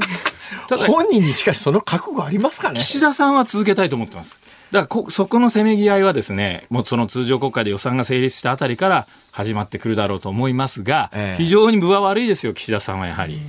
ら。本人にしかしその覚悟ありますかね？岸田さんは続けたいと思ってます。だからこ、そこのせめぎ合いはですね、もうその通常国会で予算が成立したあたりから始まってくるだろうと思いますが、ええ非常に分は悪いですよ、岸田さんはやはり。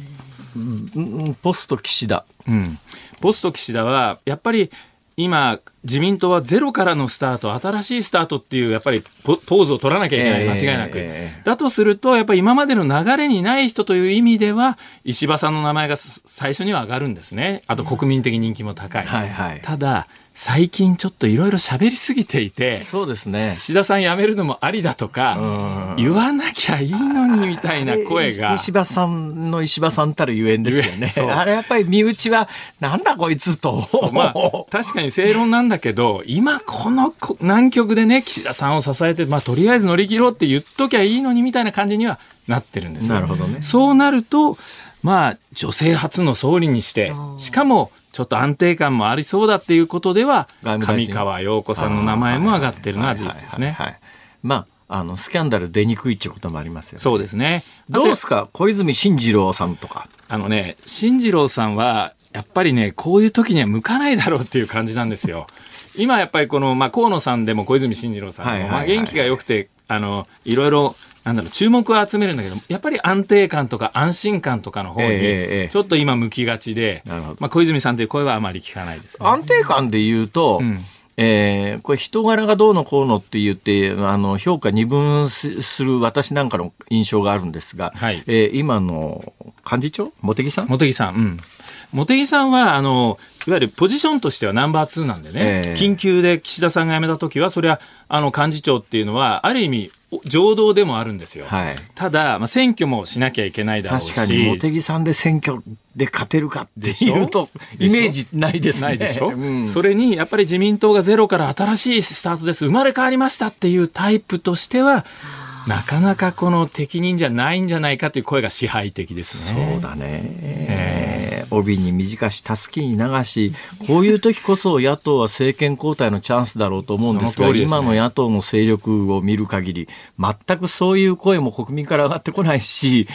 うんポスト岸田。うん。ポスト岸田は、やっぱり、今、自民党はゼロからのスタート、新しいスタートっていう、やっぱりポポーズを取らなきゃいけない、ええ間違いなく。ええだとすると、やっぱり今までの流れにない人という意味では、石破さんの名前がす最初には上がるんですね。あと国民的人気も高い。はいはいただ、最近ちょっといろいろ喋りすぎていて、そうですね。岸田さん辞めるのもありだとか、言わなきゃいいのにみたいな声が。石破さんの石破さんたるゆえんですよね。(laughs) あれやっぱり身内は、なんだこいつと。まあ、確かに正論なんだけど、今このこ難局でね、岸田さんを支えて、まあ、とりあえず乗り切ろうって言っときゃいいのにみたいな感じにはなってるんですよなるほどねそうなると、まあ、女性初の総理にして、しかも、ちょっと安定感もありそうだっていうことでは、上川陽子さんの名前も上がってるのは事実ですね。まあ、あの、スキャンダル出にくいっていうこともありますよね。そうですね。どうですか？小泉進次郎さんとか。あのね、進次郎さんは、やっぱりね、こういう時には向かないだろうっていう感じなんですよ。今やっぱりこの、まあ、河野さんでも小泉進次郎さんでも、はいはいはいまあ、元気が良くて、あの、いろいろ、なんだろう、注目を集めるんだけど、やっぱり安定感とか安心感とかの方に、ちょっと今向きがちで、まあ、小泉さんという声はあまり聞かないです、ね。安定感で言うと、ん。えーこれ人柄がどうのこうのって言って、あの、評価二分すする私なんかの印象があるんですが、はい。えー今の幹事長？茂木さん？茂木さん、うん。茂木さんは、あの、いわゆるポジションとしてはナンバー2なんでね、ええ。緊急で岸田さんが辞めた時は、それは、あの、幹事長っていうのは、ある意味、お情動でもあるんですよ。はい。ただ、まあ、選挙もしなきゃいけないだろうし。確かに茂木さんで選挙で勝てるかっていうと、イメージないですね。ないでしょ、うんそれに、やっぱり自民党がゼロから新しいスタートです。生まれ変わりましたっていうタイプとしては、なかなかこの適任じゃないんじゃないかという声が支配的ですね。そうだね。帯に短し、たすきに流し、こういう時こそ野党は政権交代のチャンスだろうと思うんですが、そのすね今の野党の勢力を見る限り、全くそういう声も国民から上がってこないし、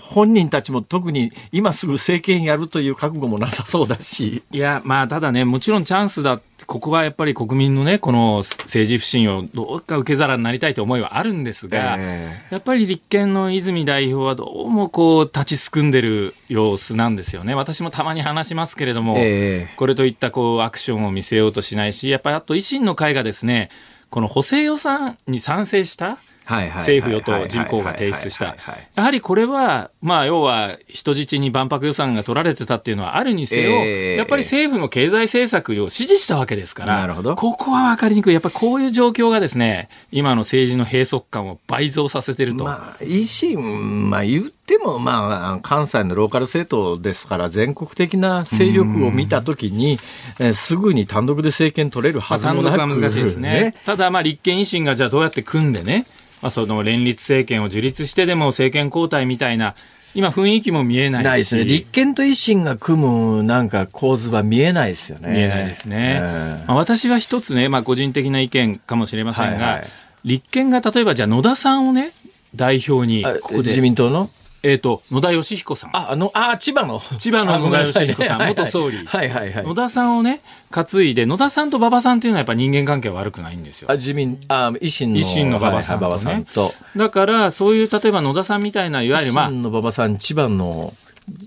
本人たちも特に今すぐ政権やるという覚悟もなさそうだし。いや、まあ、ただね、もちろんチャンスだ。ここはやっぱり国民のね、この政治不信をどうか受け皿になりたいという思いはあるんですが、えやっぱり立憲の泉代表はどうもこう立ちすくんでる様子なんですよね。私もたまに話しますけれども、ええこれといったこうアクションを見せようとしないし、やっぱりあと維新の会がですね、この補正予算に賛成した、政府与党自公が提出した。やはりこれは、まあ、要は人質に万博予算が取られてたっていうのはあるにせよ、ええやっぱり政府の経済政策を支持したわけですから、なるほどここは分かりにくい。やっぱりこういう状況がですね、今の政治の閉塞感を倍増させてると。まあ、維新、まあ言っても、まあ、関西のローカル政党ですから、全国的な勢力を見たときに、えーすぐに単独で政権取れるはずもなく、は難しいですね。ただ、まあ、立憲維新がじゃあどうやって組んでね、まあ、その連立政権を樹立してでも政権交代みたいな、今雰囲気も見えないし。ないですね。立憲と維新が組むなんか構図は見えないですよね。見えないですね。えまあ、私は一つね、まあ、個人的な意見かもしれませんが、はいはい立憲が例えばじゃあ野田さんをね、代表に、あここで自民党の？えっ、と、野田義彦さん。あ、あの、あ、千葉の。千葉の野田佳彦さんはいはい元総理はいはいはい。野田さんをね、担いで、野田さんと馬場さんっていうのはやっぱ人間関係は悪くないんですよあ。自民、あ、維新の。維新の馬場さんとねはいさんと。だから、そういう、例えば野田さんみたいな、いわゆるまあ維、新の馬場さん、千葉の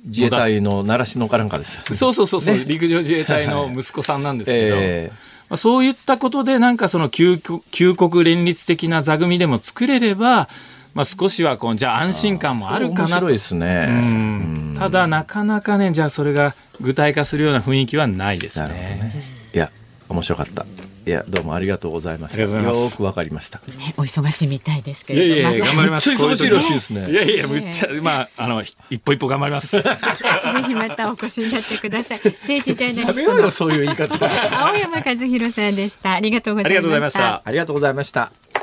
自衛隊の習志野かなんかです。(laughs) そうそうそうそう、陸上自衛隊の息子さんなんですけど、えまあそういったことで、なんかその旧国旧国連立的な座組でも作れれば、まあ少しはこう、じゃあ安心感もえあるかなと面白い。ですね。うんただ、なかなかね、じゃあそれが具体化するような雰囲気はないですなるほどね。ね。いや、面白かった。いや、どうもありがとうございました。よくわかりました。ね、お忙しいみたいですけいやいやいや、頑張ります。めっちゃ忙しいらしいですねいやいや、むっちゃ、まあ、あの、一歩一歩頑張ります。たぜひまたお越しになってください (laughs) 政治ジャーナリストのそういう言い方。青山和弘さんでしたありがとうございまありがとうございました。ありがとうございました。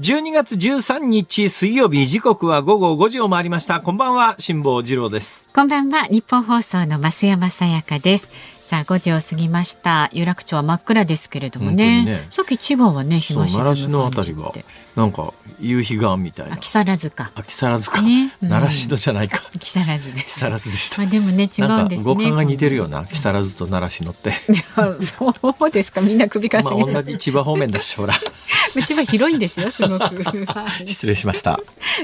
12月13日水曜日時刻は午後5時を回りました。こんばんは、辛坊治郎です。こんばんは日本放送の増山さやかです。さあ5時を過ぎました。有楽町は真っ暗ですけれどもね。ね。さっき千葉はね日が沈む感じりはで、なんか、夕日がみたいな。木更津かあ、木更津か。ねうん奈良市のじゃないか。木更津です木更津でしたまあ。でもね違うんんですね五感が似てるよな、木更津と奈良市のって。(laughs) そうですかみんな首かしまあげちゃ同じ千葉方面だし、ほら。(laughs) 千葉広いんですよすごくはい失礼しました。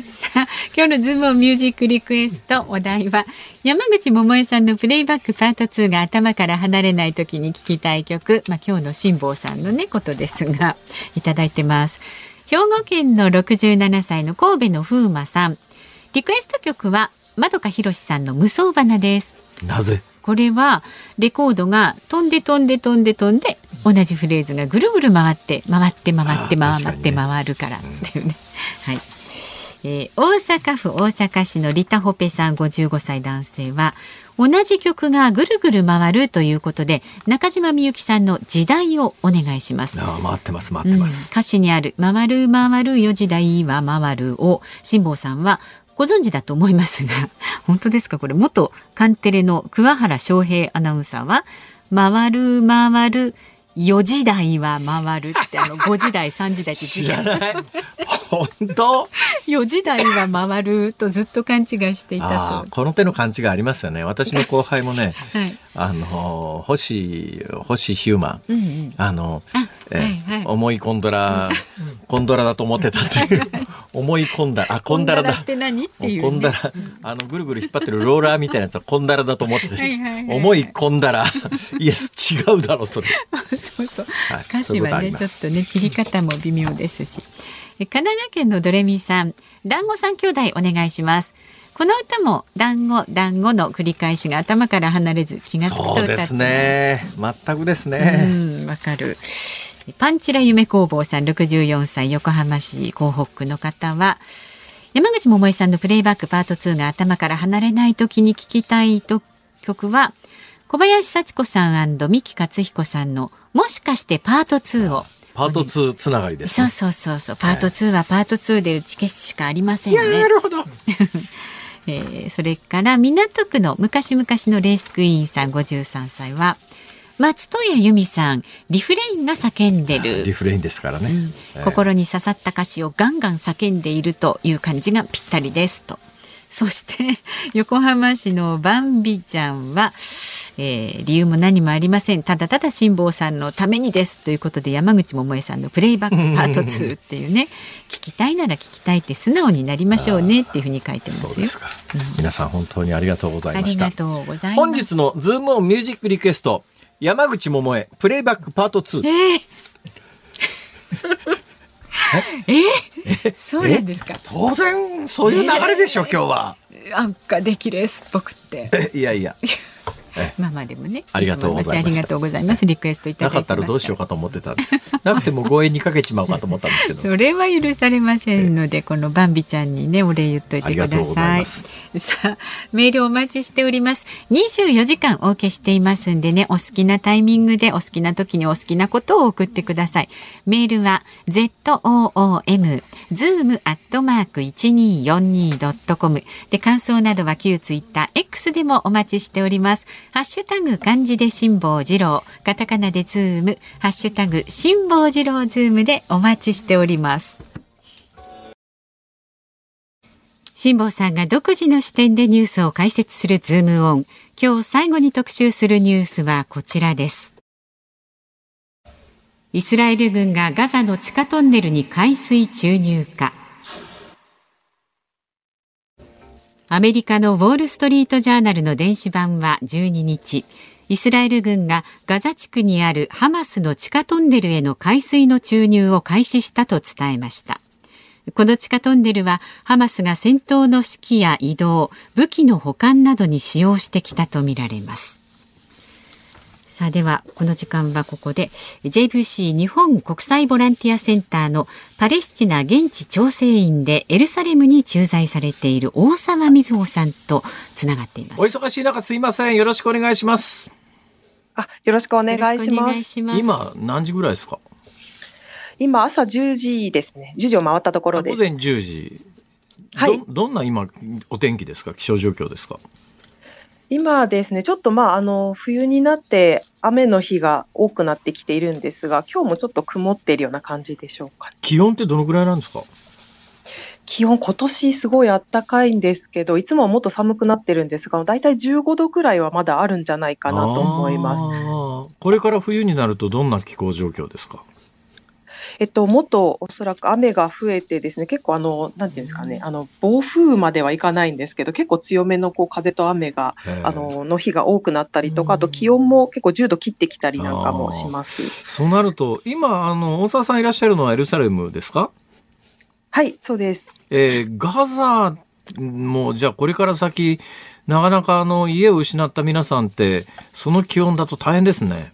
さあ今日のズームミュージックリクエストお題は山口百恵さんのプレイバックパート2が頭から離れない時に聴きたい曲まあ今日の辛坊さんのねことですがいただいてます兵庫県の67歳の神戸の風磨さんリクエスト曲は窓かひろしさんの無双花ですなぜ？これはレコードが飛んで飛んで飛んで飛んで同じフレーズがぐるぐる回って回って回って回って回るからっていうね。はい。えー大阪府大阪市のリタホペさん55歳男性は同じ曲がぐるぐる回るということで中島みゆきさんの時代をお願いします。ああ、回ってます、回ってます。歌詞にある「回る回るよ時代は回る」を辛坊さんはご存知だと思いますが (laughs) 本当ですか？これ元カンテレの桑原翔平アナウンサーは「回る回る4時台は回る」ってあの5時台 (laughs) 3時台って時間ない。本当？(laughs) 4時台は回るとずっと勘違いしていたあそうあこの手の勘違いありますよね。私の後輩もね、(laughs) はいあの、星、星ヒューマン。うんうん。あの、えはいはい。思い込んだら、コンドラだと思ってたっていう。思い込んだ、あ、コンダラだコンダラね、あの、ぐるぐる引っ張ってるローラーみたいなやつはコンダラだと思ってて思い込んだら、イエス、違うだろ、それ。そうそう、はい歌詞はねちょっとね切り方も微妙ですし。え神奈川県のドレミさん。団子三兄弟お願いしますこの歌も団子団子の繰り返しが頭から離れず気がつくと歌ってそうですね。全くですうね。んわかるパンチラ夢工房さん64歳横浜市港北区の方は山口百恵さんのプレイバックパート2が頭から離れない時に聴きたいと曲は小林幸子さん三木克彦さんのもしかしてパート2をパート2つながりです、そうね。そうそうそうパート2はパート2で打ち消すしかありませんね。なるほど。(laughs) えーそれから港区の昔々のレースクイーンさん53歳は松任谷由実さんリフレインが叫んでるリフレインですからね。えー心に刺さった歌詞をガンガン叫んでいるという感じがぴったりですと。そして (laughs) 横浜市のバンビちゃんは、えー理由も何もありませんただただ辛坊さんのためにですということで山口百恵さんのプレイバックパート2っていうね (laughs) 聞きたいなら聞きたいって素直になりましょうねっていうふうに書いてますよす。か。皆さん本当にありがとうございましたありが。とうございます。本日のズームオンミュージックリクエスト山口百恵プレイバックパート2。えー (laughs) え？ーそうなんですか？当然そういう流れでしょ、今日は。なんかできレースっぽくって。いやいや。まあまあでもね。ありがとうございましたありがとうございます。リクエストいたなかだいてますったらどうしようかと思ってたんです。なくても護衛にかけちまうかと思ったんですけど。それは許されませんので、このバンビちゃんにね、お礼言っといてください。さあ、メールお待ちしております。24時間お受けしていますんでね、お好きなタイミングで、お好きな時にお好きなことを送ってください。メールは、zoom、zoom アットマーク 1242.com で、感想などは旧ツイッター X でもお待ちしております。ハッシュタグ漢字で辛坊治郎、カタカナでズーム、ハッシュタグ辛坊治郎ズームでお待ちしております。辛坊さんが独自の視点でニュースを解説するズームオン。今日最後に特集するニュースはこちらです。イスラエル軍がガザの地下トンネルに海水注入か。アメリカのウォール・ストリート・ジャーナルの電子版は12日、イスラエル軍がガザ地区にあるハマスの地下トンネルへの海水の注入を開始したと伝えました。この地下トンネルはハマスが戦闘の指揮や移動、武器の保管などに使用してきたとみられます。さあではこの時間はここで JVC 日本国際ボランティアセンターのパレスチナ現地調整員でエルサレムに駐在されている大沢瑞穂さんとつながっています。お忙しい中すいません。よろしくお願いします。あ、よろしくお願いします。願いします。今何時ぐらいですか？今朝10時ですね。10時を回ったところです。午前10時。はいどどんな今お天気ですか？気象状況ですか？今ですね、ちょっとまあ、あの、冬になって雨の日が多くなってきているんですが、今日もちょっと曇っているような感じでしょうか。気温ってどのぐらいなんですか？気温、今年すごい暖かいんですけど、いつもはもっと寒くなってるんですが、だいたい15度くらいはまだあるんじゃないかなと思います。す。これから冬になるとどんな気候状況ですか？えっと、もっとおそらく雨が増えてですね、結構あの、なんていうんですかね、あの、暴風まではいかないんですけど、結構強めのこう風と雨が、えーあの、の日が多くなったりとか、あと気温も結構10度切ってきたりなんかもします。そうなると今あの大沢さんいらっしゃるのはエルサレムですか？はい、そうです。えーガザもじゃあこれから先なかなかあの家を失った皆さんってその気温だと大変ですね。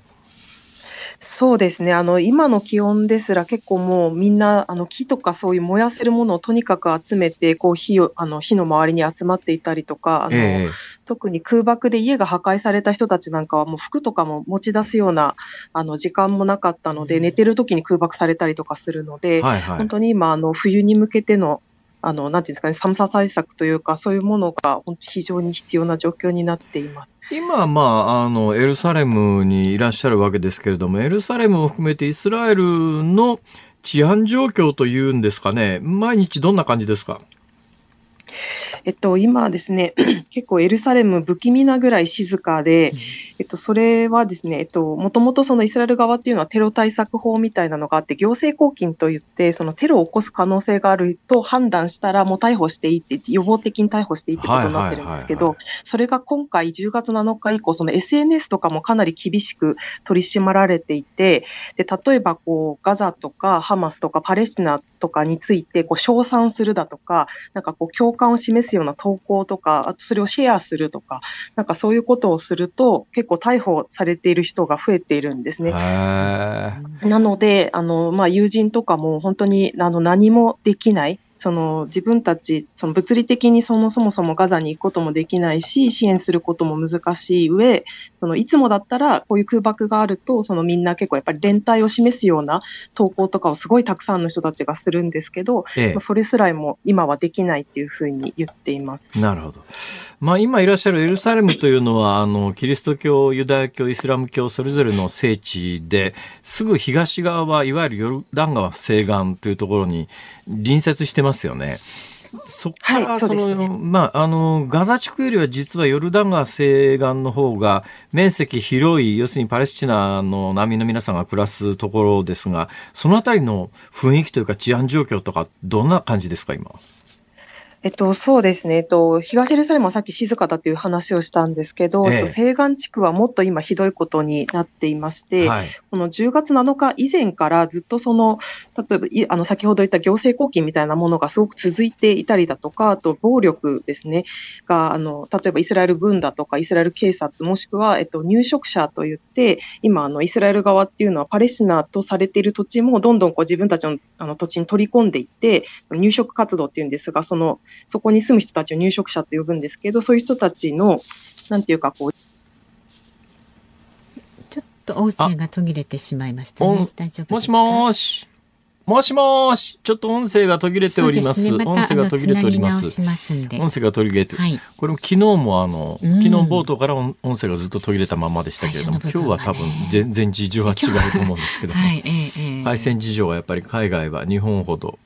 そうですね。あの、今の気温ですら結構もうみんな、あの、木とかそういう燃やせるものをとにかく集めて、こう火を、あの、火の周りに集まっていたりとか、あの、え特に空爆で家が破壊された人たちなんかはもう服とかも持ち出すような、あの、時間もなかったので、寝てる時に空爆されたりとかするのえで、はいはい本。当に今、あの、冬に向けての、あの、なんていうんですかね、寒さ対策というか、そういうものが非常に必要な状況になっています。今まああのエルサレムにいらっしゃるわけですけれどもエルサレムを含めてイスラエルの治安状況というんですかね毎日どんな感じですか？えっと、今ですね、(clears throat) 結構エルサレム不気味なぐらい静かで、えっと、それはですね、えっと、もともとそのイスラエル側っていうのはテロ対策法みたいなのがあって、行政拘禁といって、そのテロを起こす可能性があると判断したらもう逮捕していいって、予防的に逮捕していいってことになってるんですけど、それが今回10月7日以降、その SNS とかもかなり厳しく取り締まられていて、で、例えばこう、ガザとかハマスとかパレスチナとかについて、こう、称賛するだとか、なんかこう、共感を示すすような投稿とか、あとそれをシェアするとか、なんかそういうことをすると、結構逮捕されている人が増えているんですね。なので、あの、まあ、友人とかも本当に、あの、何もできない。その自分たち、その物理的にそのそもそもガザに行くこともできないし、支援することも難しい上、そのいつもだったらこういう空爆があると、そのみんな結構やっぱり連帯を示すような投稿とかをすごいたくさんの人たちがするんですけど、ええまあそれすらも今はできないっていうふうに言っています。なるほど。まあ今いらっしゃるエルサレムというのは、あの、キリスト教、ユダヤ教、イスラム教、それぞれの聖地で、すぐ東側はいわゆるヨルダン川西岸というところに隣接してますよね。そこから、はいそそうですねの、まあ、あの、ガザ地区よりは実はヨルダン川西岸の方が面積広い、要するにパレスチナの難民の皆さんが暮らすところですが、そのあたりの雰囲気というか治安状況とか、どんな感じですか、今。えっと、そうですね。えっと、東エルサレムはさっき静かだという話をしたんですけど、えええっと、西岸地区はもっと今ひどいことになっていまして、はい。この10月7日以前からずっとその、例えばい、あの、先ほど言った行政拘禁みたいなものがすごく続いていたりだとか、あと暴力ですね、が、あの、例えばイスラエル軍だとか、イスラエル警察、もしくは、えっと、入植者といって、今、あの、イスラエル側っていうのはパレスチナとされている土地もどんどんこう自分たちのあの土地に取り込んでいって、入植活動っていうんですが、その、そこに住む人たちを入植者と呼ぶんですけど、そういう人たちの、なんていうか、こう、ちょっと音声が途切れてしまいましたおね。大丈夫ですか？もしもーし。もしもーし。ちょっと音声が途切れております。そうですね、また音声が途切れておりますます。音声が途切れて、はいこれも昨日もあの、うん昨日冒頭から音音声がずっと途切れたままでしたけれども、ね今日は多分全然事情は違うと思うんですけども、はい、ええええ回線事情はやっぱり海外は日本ほど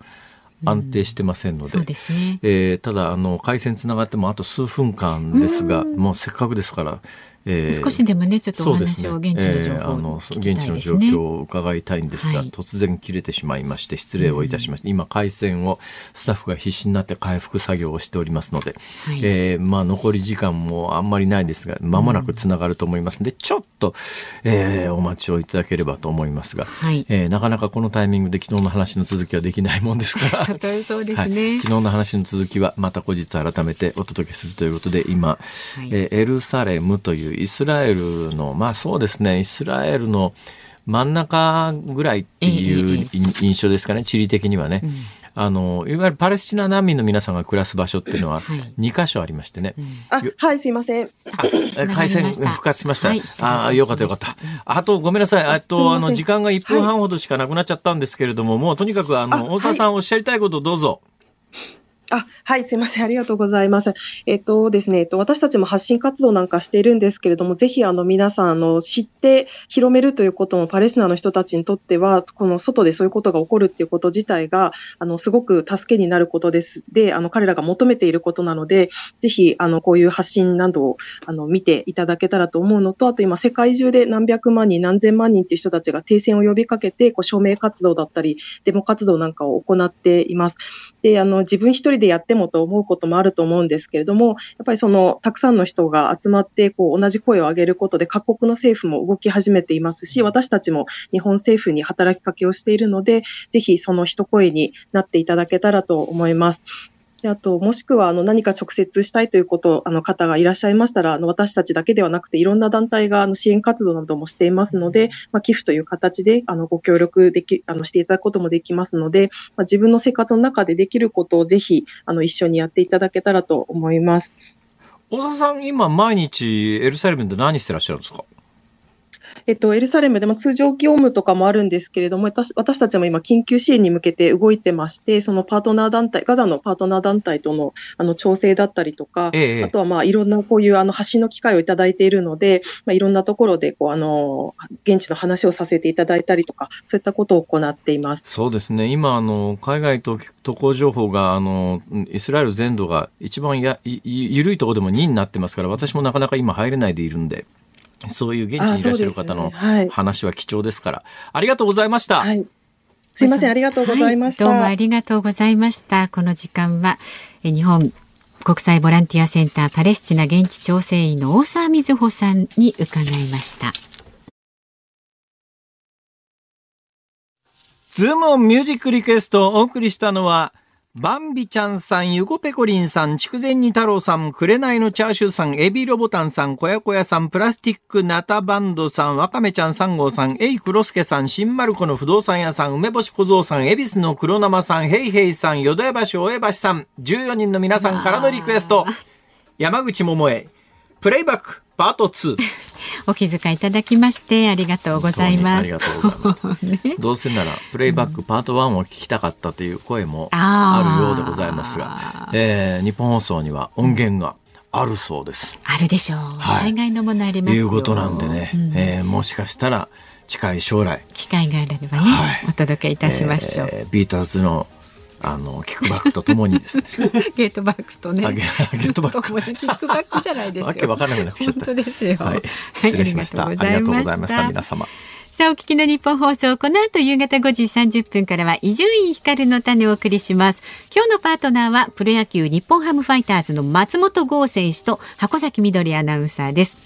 安定してませんので、そうですね。えーただあの回線つながってもあと数分間ですが、もうせっかくですから、えー少しでもね、ちょっとお話を、現地の情報を聞きたい現地のですね。状況を伺いたいんですが、はい。突然切れてしまいまして失礼をいたしました、今回線をスタッフが必死になって回復作業をしておりますので、はい。えーまあ残り時間もあんまりないですが間もなくつながると思いますので、ちょっと、えーお待ちをいただければと思いますが、はい。えーなかなかこのタイミングで昨日の話の続きはできないもんですからそう (laughs) そうですはい、ね。昨日の話の続きはまた後日改めてお届けするということで今、はい。えーエルサレムというイスラエルのまあそうですねイスラエルの真ん中ぐらいっていうえ印象ですかね地理的にはね。あのいわゆるパレスチナ難民の皆さんが暮らす場所っていうのははい2箇所ありましてね、あ、はい、すいません。え回線復活しました。はいああ、よかったよかった。あと、ごめんなさい。あと、すいませんあの、時間が1分半ほどしかなくなっちゃったんですけれども、もうとにかく、ああの、大沢さんおっしゃりたいことをどうぞ。あ、はい、すいません。ありがとうございます。えっとですね、えっと、私たちも発信活動なんかしているんですけれども、ぜひ、あの、皆さん、あの、知って広めるということも、パレスチナの人たちにとっては、この外でそういうことが起こるっていうこと自体が、あの、すごく助けになることです。で、あの、彼らが求めていることなので、ぜひ、あの、こういう発信などを、あの、見ていただけたらと思うのと、あと今、世界中で何百万人、何千万人っていう人たちが停戦を呼びかけて、こう、署名活動だったり、デモ活動なんかを行っています。で、あの、自分一人でやってもと思うこともあると思うんですけれども、やっぱりその、たくさんの人が集まって、こう、同じ声を上げることで、各国の政府も動き始めていますし、私たちも日本政府に働きかけをしているので、ぜひその一声になっていただけたらと思います。であと、もしくは、あの、何か直接したいということ、あの、方がいらっしゃいましたら、あの、私たちだけではなくて、いろんな団体が、あの、支援活動などもしていますので、まあ、寄付という形で、あの、ご協力でき、あの、していただくこともできますので、まあ、自分の生活の中でできることをぜひ、あの、一緒にやっていただけたらと思います。大沢さん、今、毎日、エルサレムで何してらっしゃるんですか？えっと、エルサレムでも通常業務とかもあるんですけれども、私私たちも今、緊急支援に向けて動いてまして、そのパートナー団体、ガザのパートナー団体とのあの調整だったりとか、ええあとはまあいろんなこういうあの発信の機会をいただいているので、まあ、いろんなところでこうあの現地の話をさせていただいたりとか、そういったことを行っています。そうですね。今、あの、海外と渡航情報が、あの、イスラエル全土が一番や、い緩いところでも2になってますから、私もなかなか今入れないでいるんで、そういう現地にいらっしゃる方の話は貴重ですから、ありがとうございました。はい。すいません、ありがとうございました。はどうもありがとうございました。この時間はえ日本国際ボランティアセンターパレスチナ現地調整員の大沢瑞穂さんに伺いました。ズームオンミュージックリクエストをお送りしたのは、バンビちゃんさん、ゆごぺこりんさん、筑前煮太郎さん、くれないのチャーシューさん、エビロボタンさん、こやこやさん、プラスティックナタバンドさん、わかめちゃん3号さん、エイクロスケさん、新丸子の不動産屋さん、梅干し小僧さん、恵比寿の黒生さん、ヘイヘイさん、淀屋橋大江橋さん、14人の皆さんからのリクエスト、山口百恵、プレイバック、パート2。お気遣いいただきましてありがとうございます。(laughs) どうせなら、プレイバックパート1を聞きたかったという声もあるようでございますが、えー日本放送には音源があるそうです。あるでしょう。はい大概のものありますよ。いうことなんでね、えーもしかしたら近い将来、機会があればね、はいお届けいたしましょう。えービートルズのあのキックバックとともにですね (laughs) ゲートバックとね。あゲゲートバックキックバックじゃないですよ。わけわかんなくなってきちゃった本当ですよ。はい、失礼しました、ありがとうございました皆様さあ、お聞きの日本放送、この後夕方5時30分からは、伊集院光の種をお送りします。今日のパートナーは、プロ野球日本ハムファイターズの松本剛選手と箱崎みどりアナウンサーです。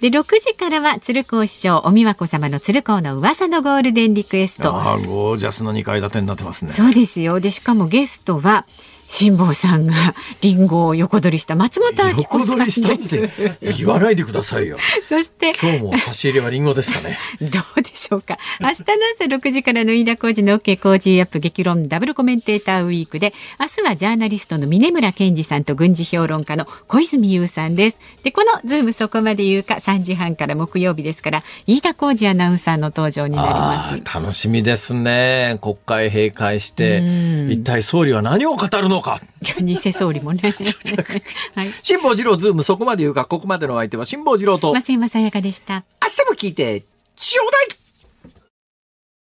で、6時からは、鶴光師匠、お美和子様の鶴光の噂のゴールデンリクエスト。ああゴージャスの2階建てになってますねそうですよ。で、しかもゲストは、辛坊さんがリンゴを横取りした松本明子横さんで取りしたっす。て言わないでくださいよそして、今日も差し入れはリンゴですかねどうでしょうか。明日の朝6時からの飯田浩二の OK 工事アップ激論ダブルコメンテーターウィークで、明日はジャーナリストの峯村健司さんと軍事評論家の小泉悠さんです。で、このズームそこまで言うか3時半から木曜日ですから、飯田浩司アナウンサーの登場になります。楽しみですね国会閉会して一体総理は何を語るのか偽総理も (laughs) ね。はい。辛坊治郎ズームそこまで言うかここまでのお相手は辛坊治郎と明増山さやかでした。日も聞いてちょうだい